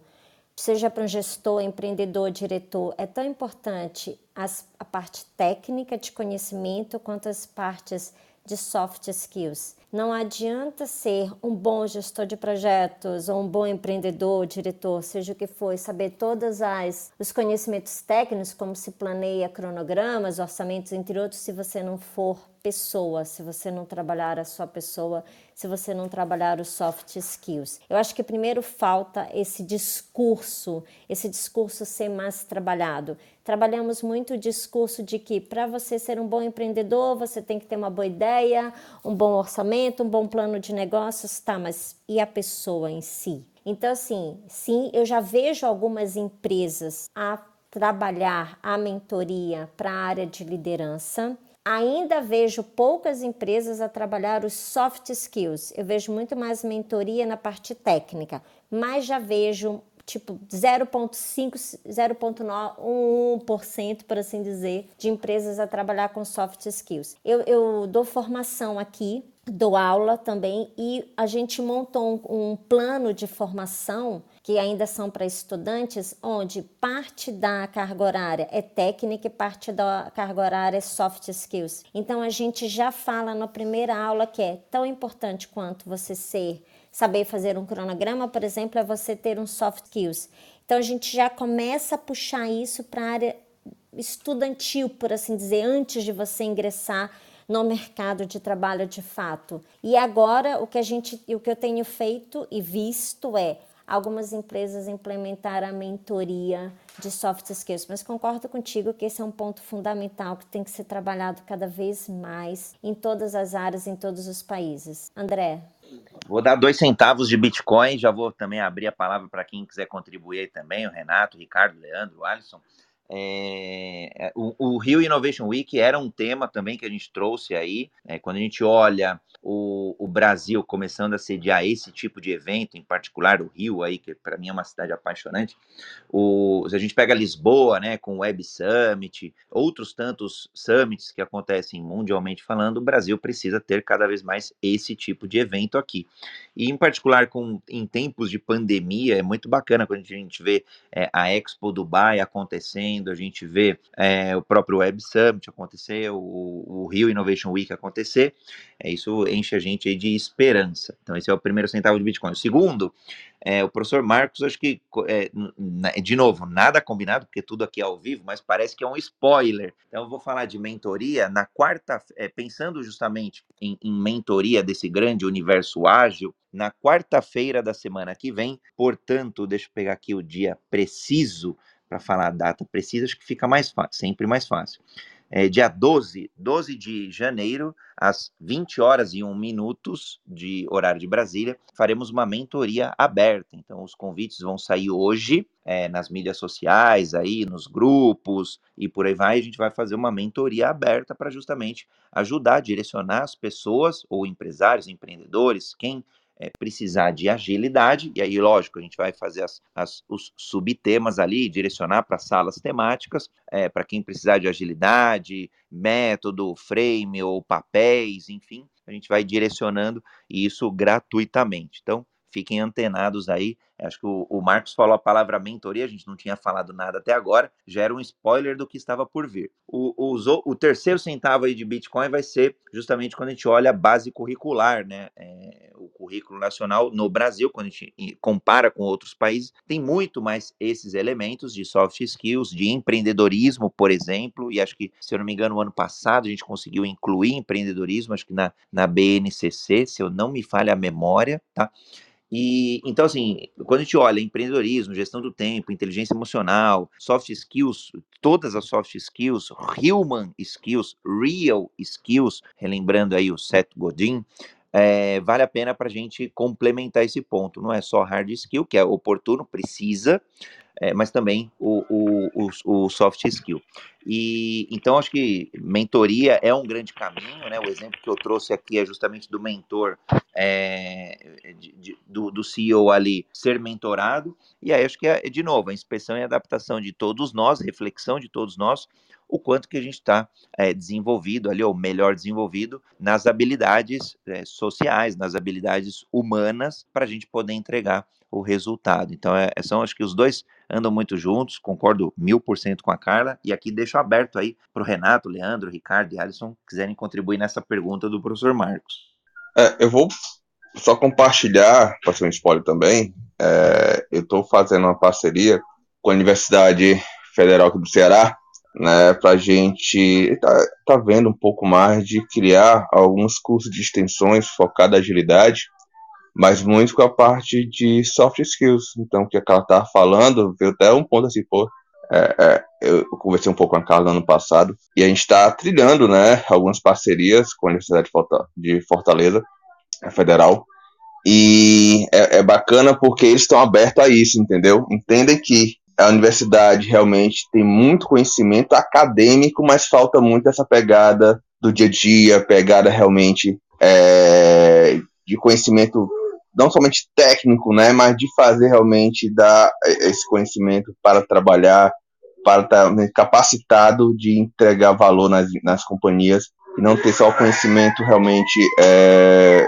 seja para um gestor, empreendedor, diretor, é tão importante as, a parte técnica de conhecimento quanto as partes de soft skills. Não adianta ser um bom gestor de projetos ou um bom empreendedor, diretor, seja o que for, saber todas as os conhecimentos técnicos, como se planeia cronogramas, orçamentos, entre outros, se você não for pessoa, se você não trabalhar a sua pessoa, se você não trabalhar os soft skills. Eu acho que primeiro falta esse discurso, esse discurso ser mais trabalhado. Trabalhamos muito o discurso de que para você ser um bom empreendedor, você tem que ter uma boa ideia, um bom orçamento, um bom plano de negócios, tá, mas e a pessoa em si? Então, assim, sim, eu já vejo algumas empresas a trabalhar a mentoria para a área de liderança Ainda vejo poucas empresas a trabalhar os soft skills. Eu vejo muito mais mentoria na parte técnica, mas já vejo tipo 0,5, 0,1%, por assim dizer, de empresas a trabalhar com soft skills. Eu, eu dou formação aqui, dou aula também e a gente montou um, um plano de formação que ainda são para estudantes, onde parte da carga horária é técnica e parte da carga horária é soft skills. Então a gente já fala na primeira aula que é tão importante quanto você ser saber fazer um cronograma, por exemplo, é você ter um soft skills. Então a gente já começa a puxar isso para a área estudantil, por assim dizer, antes de você ingressar no mercado de trabalho de fato. E agora o que a gente, o que eu tenho feito e visto é algumas empresas implementar a mentoria de soft skills, mas concordo contigo que esse é um ponto fundamental que tem que ser trabalhado cada vez mais em todas as áreas, em todos os países. André. Vou dar dois centavos de Bitcoin, já vou também abrir a palavra para quem quiser contribuir também, o Renato, o Ricardo, o Leandro, o Alisson. É, é, o, o, Rio Innovation Week era um tema também que a gente trouxe aí. É, quando a gente olha o, o, Brasil começando a sediar esse tipo de evento, em particular o Rio aí, que para mim é uma cidade apaixonante. O, se a gente pega Lisboa, né, com o Web Summit, outros tantos summits que acontecem mundialmente falando, o Brasil precisa ter cada vez mais esse tipo de evento aqui. E em particular com em tempos de pandemia é muito bacana quando a gente vê é, a Expo Dubai acontecendo a gente vê é, o próprio Web Summit acontecer, o, o Rio Innovation Week acontecer, é, isso enche a gente aí de esperança. Então, esse é o primeiro centavo de Bitcoin. O segundo, é, o professor Marcos, acho que, é, de novo, nada combinado, porque tudo aqui é ao vivo, mas parece que é um spoiler. Então, eu vou falar de mentoria na quarta, é, pensando justamente em, em mentoria desse grande universo ágil, na quarta-feira da semana que vem. Portanto, deixa eu pegar aqui o dia preciso para falar a data precisa, acho que fica mais fácil, sempre mais fácil. É, dia 12, 12 de janeiro, às 20 horas e 1 minutos de horário de Brasília, faremos uma mentoria aberta. Então, os convites vão sair hoje é, nas mídias sociais, aí nos grupos e por aí vai. A gente vai fazer uma mentoria aberta para justamente ajudar direcionar as pessoas ou empresários, empreendedores, quem é, precisar de agilidade, e aí, lógico, a gente vai fazer as, as os subtemas ali, direcionar para salas temáticas, é, para quem precisar de agilidade, método, frame ou papéis, enfim, a gente vai direcionando isso gratuitamente. Então, fiquem antenados aí. Acho que o, o, Marcos falou a palavra mentoria, a gente não tinha falado nada até agora, já era um spoiler do que estava por vir. O, o, o terceiro centavo aí de Bitcoin vai ser justamente quando a gente olha a base curricular, né? É, o currículo nacional no Brasil, quando a gente compara com outros países, tem muito mais esses elementos de soft skills, de empreendedorismo, por exemplo, e acho que, se eu não me engano, no ano passado a gente conseguiu incluir empreendedorismo, acho que na, na BNCC, se eu não me falha a memória, tá? E então, assim, quando a gente olha empreendedorismo, gestão do tempo, inteligência emocional, soft skills, todas as soft skills, human skills, real skills, relembrando aí o Seth Godin, é, vale a pena para a gente complementar esse ponto. Não é só hard skill, que é oportuno, precisa, é, mas também o, o, o, o, soft skill. E então acho que mentoria é um grande caminho, né? O exemplo que eu trouxe aqui é justamente do mentor, é, de, de, do, do CEO ali ser mentorado. E aí acho que é de novo a inspeção e adaptação de todos nós, reflexão de todos nós, o quanto que a gente está é, desenvolvido ali, ou melhor desenvolvido, nas habilidades é, sociais, nas habilidades humanas, para a gente poder entregar o resultado. Então, é, são acho que os dois andam muito juntos, concordo mil por cento com a Carla, e aqui deixo aberto aí para o Renato, Leandro, Ricardo e Alisson quiserem contribuir nessa pergunta do professor Marcos. É, eu vou só compartilhar, para ser um spoiler também, é, eu estou fazendo uma parceria com a Universidade Federal aqui do Ceará, né, para a gente tá, tá vendo um pouco mais de criar alguns cursos de extensões focados em agilidade, mas muito com a parte de soft skills. Então, o que a Carla estava falando, veio até um ponto assim, pô, é, é, eu conversei um pouco com a Carla no ano passado, e a gente está trilhando né, algumas parcerias com a Universidade de Fortaleza, a Federal, e é, é bacana porque eles estão abertos a isso, entendeu? Entendem que a universidade realmente tem muito conhecimento acadêmico, mas falta muito essa pegada do dia a dia, pegada realmente é, de conhecimento não somente técnico, né, mas de fazer realmente dar esse conhecimento para trabalhar, para estar capacitado de entregar valor nas, nas companhias e não ter só o conhecimento realmente é,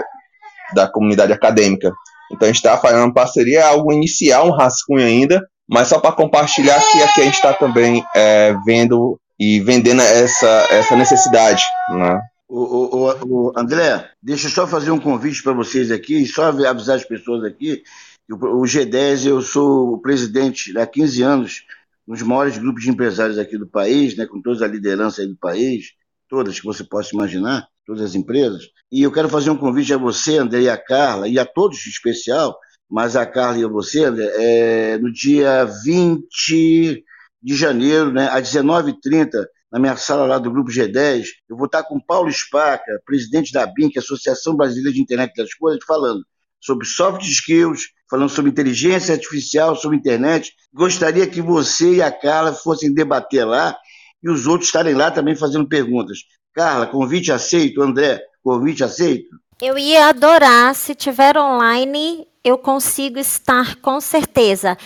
da comunidade acadêmica. Então a gente está fazendo uma parceria, é algo inicial, um rascunho ainda, mas só para compartilhar que aqui a gente está também é, vendo e vendendo essa, essa necessidade. Né? O, o, o, André, deixa eu só fazer um convite para vocês aqui, só avisar as pessoas aqui. O G10, eu sou o presidente há 15 anos, dos maiores grupos de empresários aqui do país, né, com toda a liderança aí do país, todas que você possa imaginar, todas as empresas. E eu quero fazer um convite a você, André, e a Carla, e a todos em especial, mas a Carla e a você, André, é, no dia 20 de janeiro, né, às 19h30, na minha sala lá do Grupo G10, eu vou estar com Paulo Spaca, presidente da que é Associação Brasileira de Internet das Coisas, falando sobre soft skills, falando sobre inteligência artificial, sobre internet. Gostaria que você e a Carla fossem debater lá e os outros estarem lá também fazendo perguntas. Carla, convite aceito. André, convite aceito? Eu ia adorar, se tiver online, eu consigo estar com certeza.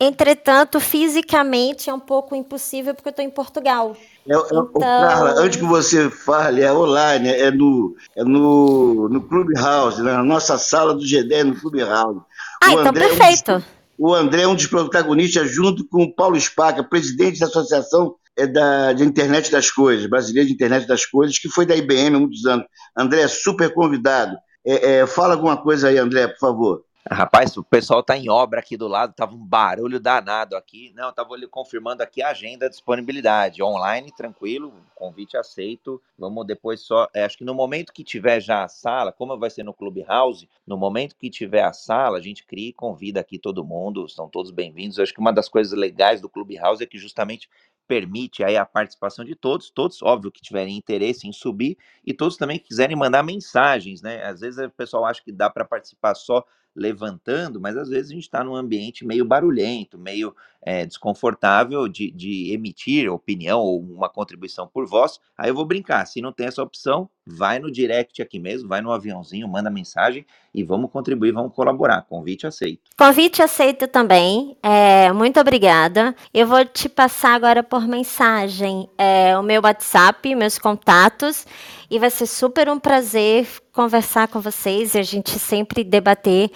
Entretanto, fisicamente é um pouco impossível porque eu estou em Portugal. É, é, então... Carla, antes que você fale, é online, é no, é no, no Clubhouse, né? na nossa sala do G10 no Clubhouse. Ah, o então André perfeito. É um dos, o André é um dos protagonistas, junto com o Paulo Spaca, presidente da Associação é da, de Internet das Coisas, brasileira de Internet das Coisas, que foi da IBM há muitos anos. André, super convidado. É, é, fala alguma coisa aí, André, por favor. Rapaz, o pessoal tá em obra aqui do lado, tava um barulho danado aqui. Não, tava ali confirmando aqui a agenda, a disponibilidade. Online, tranquilo, convite aceito. Vamos depois só. É, acho que no momento que tiver já a sala, como vai ser no Clubhouse, no momento que tiver a sala, a gente cria e convida aqui todo mundo, estão todos bem-vindos. Acho que uma das coisas legais do Clubhouse é que justamente permite aí a participação de todos, todos, óbvio, que tiverem interesse em subir e todos também quiserem mandar mensagens, né? Às vezes o pessoal acha que dá para participar só levantando, mas às vezes a gente está num ambiente meio barulhento, meio é, desconfortável de, de, emitir opinião ou uma contribuição por voz. Aí eu vou brincar, se não tem essa opção, vai no direct aqui mesmo, vai no aviãozinho, manda mensagem e vamos contribuir, vamos colaborar. Convite aceito. Convite aceito também. É, muito obrigada. Eu vou te passar agora por mensagem é, o meu WhatsApp, meus contatos e vai ser super um prazer conversar com vocês e a gente sempre debater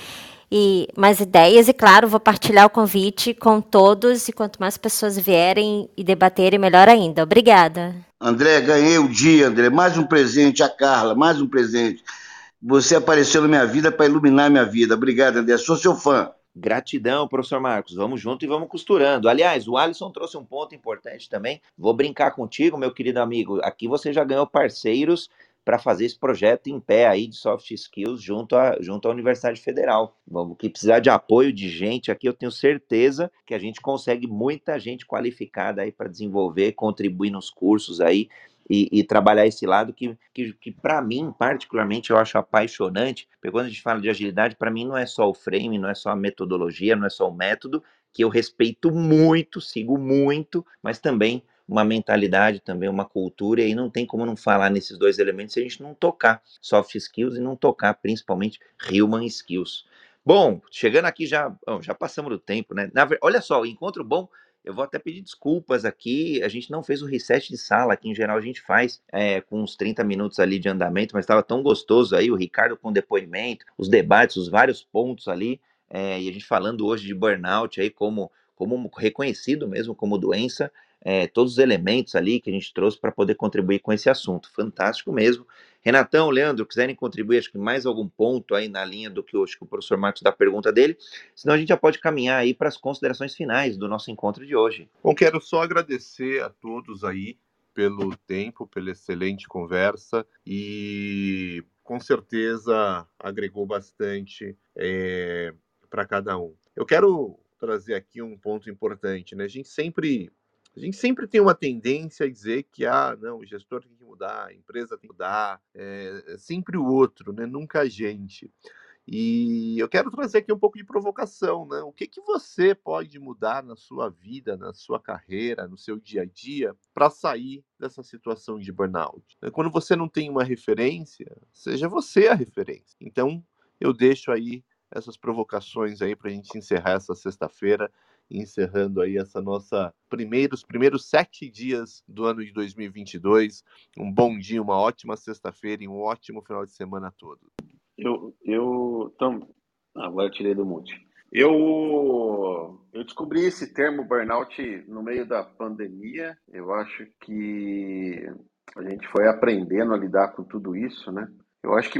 e mais ideias. E claro, vou partilhar o convite com todos e quanto mais pessoas vierem e debaterem, melhor ainda. Obrigada. André, ganhei o dia, André. Mais um presente, a Carla, mais um presente. Você apareceu na minha vida para iluminar minha vida. Obrigado, André. Sou seu fã. Gratidão, professor Marcos. Vamos junto e vamos costurando. Aliás, o Alisson trouxe um ponto importante também. Vou brincar contigo, meu querido amigo. Aqui você já ganhou parceiros para fazer esse projeto em pé aí de soft skills junto, a, junto à Universidade Federal. Vamos que precisar de apoio de gente aqui, eu tenho certeza que a gente consegue muita gente qualificada aí para desenvolver, contribuir nos cursos aí e, e, trabalhar esse lado que, que, que para mim, particularmente, eu acho apaixonante, porque quando a gente fala de agilidade, para mim não é só o frame, não é só a metodologia, não é só o método, que eu respeito muito, sigo muito, mas também uma mentalidade, também uma cultura, e aí não tem como não falar nesses dois elementos se a gente não tocar soft skills e não tocar principalmente human skills. Bom, chegando aqui já, já passamos do tempo, né? Na, olha só, o encontro bom eu vou até pedir desculpas aqui. A gente não fez o reset de sala, aqui em geral a gente faz é, com uns 30 minutos ali de andamento, mas estava tão gostoso aí, o Ricardo com depoimento, os debates, os vários pontos ali, é, e a gente falando hoje de burnout aí como, como reconhecido mesmo como doença, é, todos os elementos ali que a gente trouxe para poder contribuir com esse assunto. Fantástico mesmo. Renatão, Leandro, quiserem contribuir, acho que mais algum ponto aí na linha do que, acho que o professor Marcos da pergunta dele, senão a gente já pode caminhar aí para as considerações finais do nosso encontro de hoje. Bom, quero só agradecer a todos aí pelo tempo, pela excelente conversa e com certeza agregou bastante é, para cada um. Eu quero trazer aqui um ponto importante, né? A gente sempre a gente sempre tem uma tendência a dizer que, ah, não, o gestor tem que mudar, a empresa tem que mudar, é, é sempre o outro, né? nunca a gente. E eu quero trazer aqui um pouco de provocação, né? O que, que você pode mudar na sua vida, na sua carreira, no seu dia a dia, para sair dessa situação de burnout? Quando você não tem uma referência, seja você a referência. Então, eu deixo aí essas provocações aí para a gente encerrar essa sexta-feira encerrando aí essa nossa primeiros primeiros sete dias do ano de 2022. Um bom dia, uma ótima sexta-feira e um ótimo final de semana todo. Eu, eu, então, agora tirei do mute. Eu, eu descobri esse termo burnout no meio da pandemia. Eu acho que a gente foi aprendendo a lidar com tudo isso, né? Eu acho que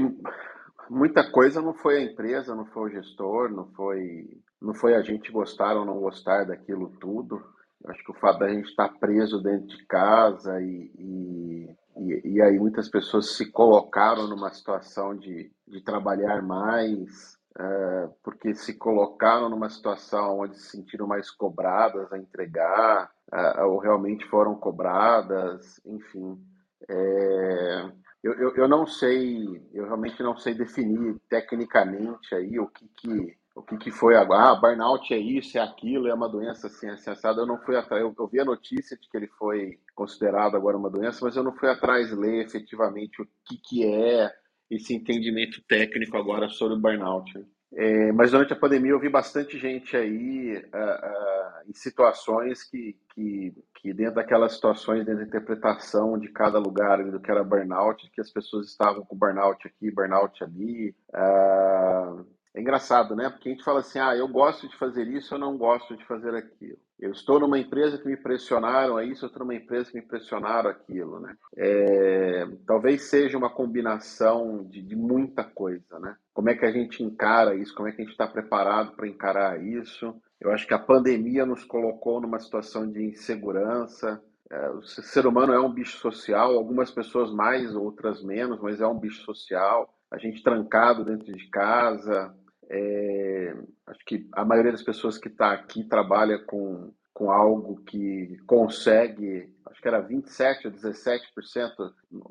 muita coisa não foi a empresa, não foi o gestor, não foi não foi a gente gostar ou não gostar daquilo tudo. Acho que o fato da gente estar preso dentro de casa e, e, e, e aí muitas pessoas se colocaram numa situação de, de trabalhar mais, é, porque se colocaram numa situação onde se sentiram mais cobradas a entregar, é, ou realmente foram cobradas, enfim. É, eu, eu, eu, não sei, eu realmente não sei definir tecnicamente aí o que, que o que, que foi agora, ah, burnout é isso, é aquilo, é uma doença assim, acessada. Eu não fui atrás, eu, eu vi a notícia de que ele foi considerado agora uma doença, mas eu não fui atrás ler efetivamente o que, que é esse entendimento técnico agora sobre o burnout. É, mas durante a pandemia eu vi bastante gente aí uh, uh, em situações que, que, que, dentro daquelas situações, dentro da interpretação de cada lugar do que era burnout, que as pessoas estavam com burnout aqui, burnout ali. Uh, é engraçado, né? Porque a gente fala assim, ah, eu gosto de fazer isso, eu não gosto de fazer aquilo. Eu estou numa empresa que me pressionaram a isso, eu estou numa empresa que me pressionaram aquilo, né? É, talvez seja uma combinação de, de, muita coisa, né? Como é que a gente encara isso? Como é que a gente está preparado para encarar isso? Eu acho que a pandemia nos colocou numa situação de insegurança. É, o ser humano é um bicho social, algumas pessoas mais, outras menos, mas é um bicho social. A gente trancado dentro de casa, é, acho que a maioria das pessoas que está aqui trabalha com, com algo que consegue, acho que era 27 ou 17%,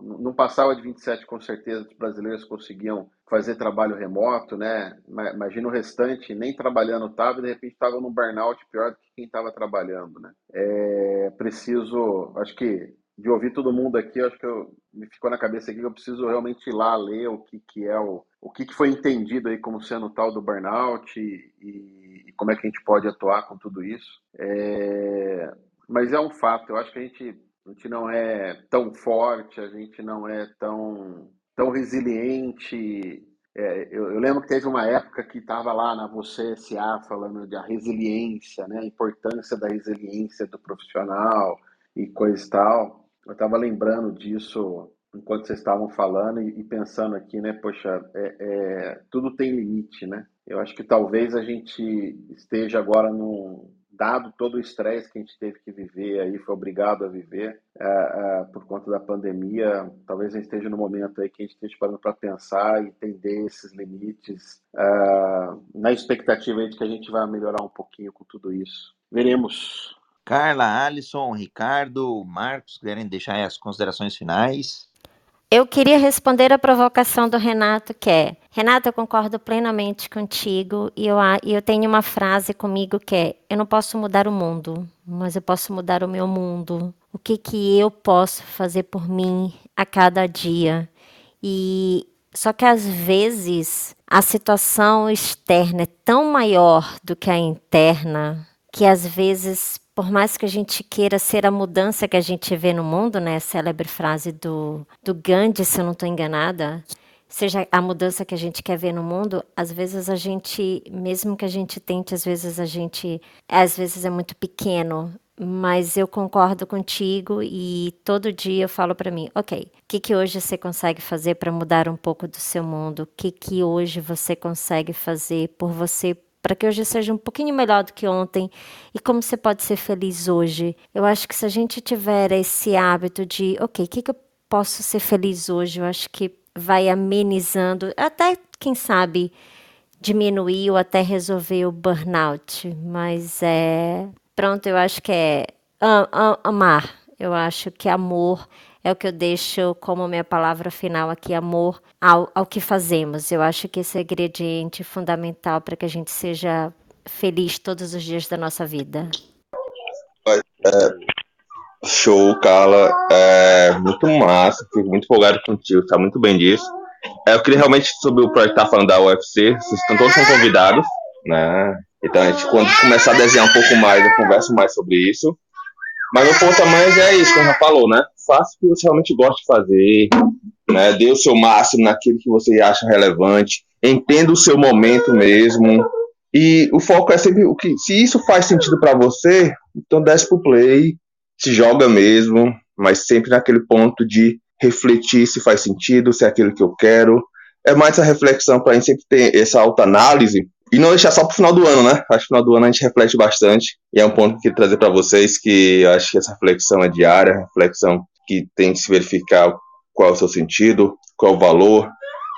não passava de 27% com certeza, os brasileiros conseguiam fazer trabalho remoto, né? Imagina o restante, nem trabalhando estava, de repente estava num burnout pior do que quem estava trabalhando, né? É preciso, acho que de ouvir todo mundo aqui, acho que eu, me ficou na cabeça aqui que eu preciso realmente ir lá ler o que, que é o, o que, que foi entendido aí como sendo tal do burnout e, e, como é que a gente pode atuar com tudo isso. É, mas é um fato, eu acho que a gente, a gente não é tão forte, a gente não é tão, tão resiliente. É, eu, eu, lembro que teve uma época que estava lá na Você SA falando da resiliência, né, a importância da resiliência do profissional e coisa e tal. Eu estava lembrando disso enquanto vocês estavam falando e, e pensando aqui, né? Poxa, é, é, tudo tem limite, né? Eu acho que talvez a gente esteja agora num dado todo o estresse que a gente teve que viver aí, foi obrigado a viver é, é, por conta da pandemia, talvez a gente esteja no momento aí que a gente esteja parando para pensar e entender esses limites, é, na expectativa de que a gente vai melhorar um pouquinho com tudo isso. Veremos. Carla, Alisson, Ricardo, Marcos, querem deixar as considerações finais? Eu queria responder a provocação do Renato, que é: Renato, eu concordo plenamente contigo e eu, eu tenho uma frase comigo que é: Eu não posso mudar o mundo, mas eu posso mudar o meu mundo. O que, que eu posso fazer por mim a cada dia? E só que às vezes a situação externa é tão maior do que a interna que às vezes por mais que a gente queira ser a mudança que a gente vê no mundo, né? A célebre frase do, do Gandhi, se eu não estou enganada, seja a mudança que a gente quer ver no mundo, às vezes a gente, mesmo que a gente tente, às vezes a gente, às vezes é muito pequeno. Mas eu concordo contigo e todo dia eu falo para mim, ok, o que, que hoje você consegue fazer para mudar um pouco do seu mundo? O que, que hoje você consegue fazer por você, para que hoje seja um pouquinho melhor do que ontem e como você pode ser feliz hoje. Eu acho que se a gente tiver esse hábito de, ok, o que, que eu posso ser feliz hoje, eu acho que vai amenizando, até quem sabe diminuir ou até resolver o burnout. Mas é. Pronto, eu acho que é amar. Eu acho que amor é o que eu deixo como minha palavra final aqui, amor ao, ao que fazemos. Eu acho que esse é ingrediente fundamental para que a gente seja feliz todos os dias da nossa vida. É, show, Carla. É, muito massa, fico muito empolgado contigo, tá muito bem disso. É, eu queria realmente, sobre o projeto que tá falando da UFC, vocês estão todos são convidados, né? Então, a gente, quando começar a desenhar um pouco mais, eu converso mais sobre isso. Mas o ponto a mais é isso que já falou, né? Faça o que você realmente gosta de fazer, né? Dê o seu máximo naquilo que você acha relevante, entenda o seu momento mesmo. E o foco é sempre o que. Se isso faz sentido para você, então desce pro play, se joga mesmo, mas sempre naquele ponto de refletir se faz sentido, se é aquilo que eu quero. É mais essa reflexão para a gente sempre ter essa autoanálise e não deixar só pro final do ano, né? Acho que no final do ano a gente reflete bastante. E é um ponto que eu queria trazer para vocês que eu acho que essa reflexão é diária, reflexão que tem que se verificar qual é o seu sentido, qual é o valor.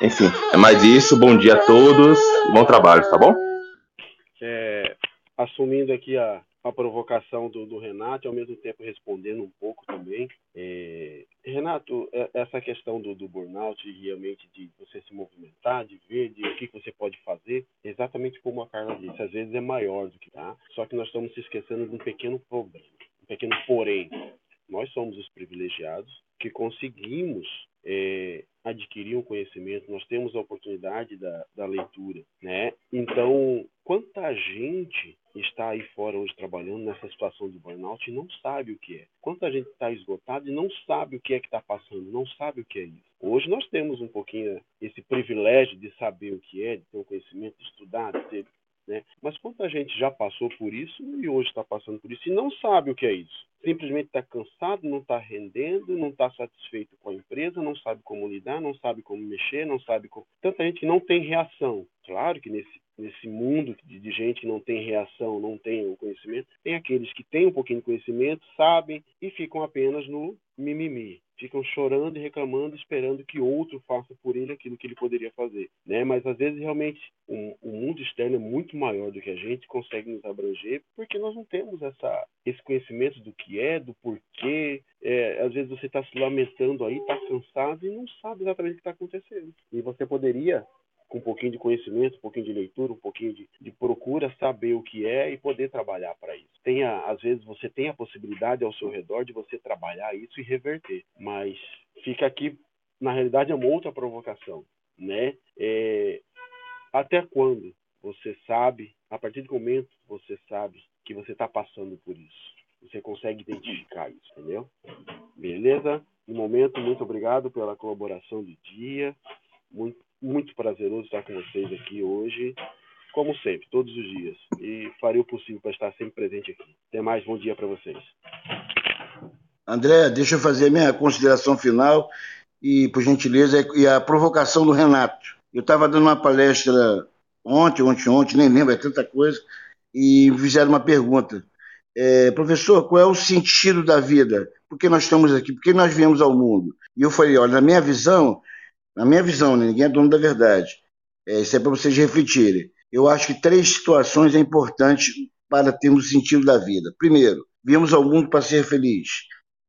Enfim, é mais isso. Bom dia a todos. Bom trabalho, tá bom? É, assumindo aqui a, a provocação do, do, Renato e ao mesmo tempo respondendo um pouco também. É, Renato, é, essa questão do, do burnout, realmente de você se movimentar, de ver de o que você pode fazer, exatamente como a Carla disse, às vezes é maior do que tá. Só que nós estamos se esquecendo de um pequeno problema, um pequeno porém. Nós somos os privilegiados que conseguimos é, adquirir um conhecimento, nós temos a oportunidade da, da leitura, né? Então, quanta gente está aí fora hoje trabalhando nessa situação de burnout e não sabe o que é? Quanta gente está esgotada e não sabe o que é que está passando, não sabe o que é isso? Hoje nós temos um pouquinho esse privilégio de saber o que é, de ter um conhecimento, de estudar, de ter né? Mas quanta gente já passou por isso e hoje está passando por isso e não sabe o que é isso? Simplesmente está cansado, não está rendendo, não está satisfeito com a empresa, não sabe como lidar, não sabe como mexer, não sabe como. Tanta gente que não tem reação. Claro que nesse, nesse mundo de, de gente que não tem reação, não tem o conhecimento, tem aqueles que têm um pouquinho de conhecimento, sabem e ficam apenas no mimimi ficam chorando e reclamando, esperando que outro faça por ele aquilo que ele poderia fazer, né? Mas às vezes realmente o, mundo externo é muito maior do que a gente consegue nos abranger, porque nós não temos essa esse conhecimento do que é, do porquê. É, às vezes você está se lamentando aí, está cansado e não sabe exatamente o que está acontecendo. E você poderia com um pouquinho de conhecimento, um pouquinho de leitura, um pouquinho de, de procura, saber o que é e poder trabalhar para isso. Tenha, às vezes você tem a possibilidade ao seu redor de você trabalhar isso e reverter, mas fica aqui, na realidade, é uma outra provocação, né? É, até quando você sabe, a partir do momento que você sabe que você está passando por isso, você consegue identificar isso, entendeu? Beleza? No momento, muito obrigado pela colaboração de dia. Muito muito prazeroso estar com vocês aqui hoje, como sempre, todos os dias. E farei o possível para estar sempre presente aqui. Até mais, bom dia para vocês. André, deixa eu fazer a minha consideração final e, por gentileza, e a provocação do Renato. Eu estava dando uma palestra ontem, ontem, ontem, nem lembro, é tanta coisa, e fizeram uma pergunta. É, professor, qual é o sentido da vida? Por que nós estamos aqui? Por que nós viemos ao mundo? E eu falei, olha, na minha visão, na minha visão, né? ninguém é dono da verdade. É, isso é para vocês refletirem. Eu acho que três situações é importante para termos sentido da vida. Primeiro, viemos ao mundo para ser feliz.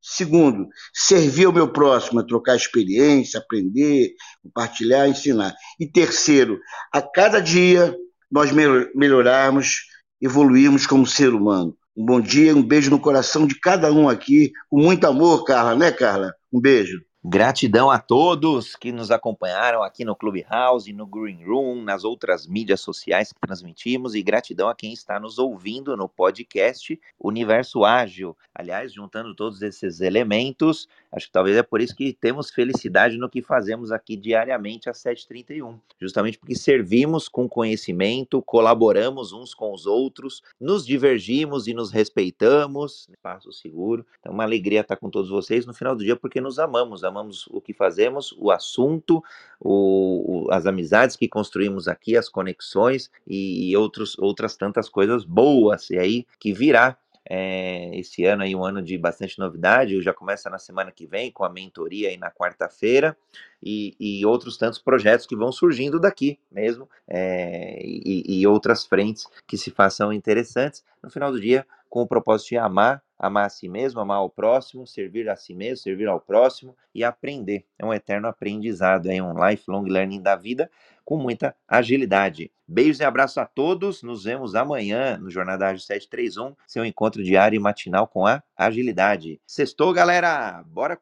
Segundo, servir ao meu próximo, trocar experiência, aprender, compartilhar, ensinar. E terceiro, a cada dia nós melhorarmos, evoluirmos como ser humano. Um bom dia, um beijo no coração de cada um aqui, com muito amor, Carla, né, Carla? Um beijo. Gratidão a todos que nos acompanharam aqui no Clubhouse, no Green Room, nas outras mídias sociais que transmitimos, e gratidão a quem está nos ouvindo no podcast Universo Ágil. Aliás, juntando todos esses elementos, acho que talvez é por isso que temos felicidade no que fazemos aqui diariamente às 7h31. Justamente porque servimos com conhecimento, colaboramos uns com os outros, nos divergimos e nos respeitamos, espaço seguro. Então, uma alegria estar com todos vocês no final do dia, porque nos amamos amamos o que fazemos, o assunto, o, o, as amizades que construímos aqui, as conexões e, e outros, outras tantas coisas boas. E aí que virá é, esse ano aí um ano de bastante novidade, já começa na semana que vem com a mentoria aí na quarta-feira e, e, outros tantos projetos que vão surgindo daqui mesmo é, e, e outras frentes que se façam interessantes. No final do dia, com o propósito de amar, amar a si mesmo, amar ao próximo, servir a si mesmo, servir ao próximo e aprender. É um eterno aprendizado, é um lifelong learning da vida com muita agilidade. Beijos e abraços a todos. Nos vemos amanhã no Jornada Ágil 731, seu encontro diário e matinal com a agilidade. Sextou, galera! Bora curtir!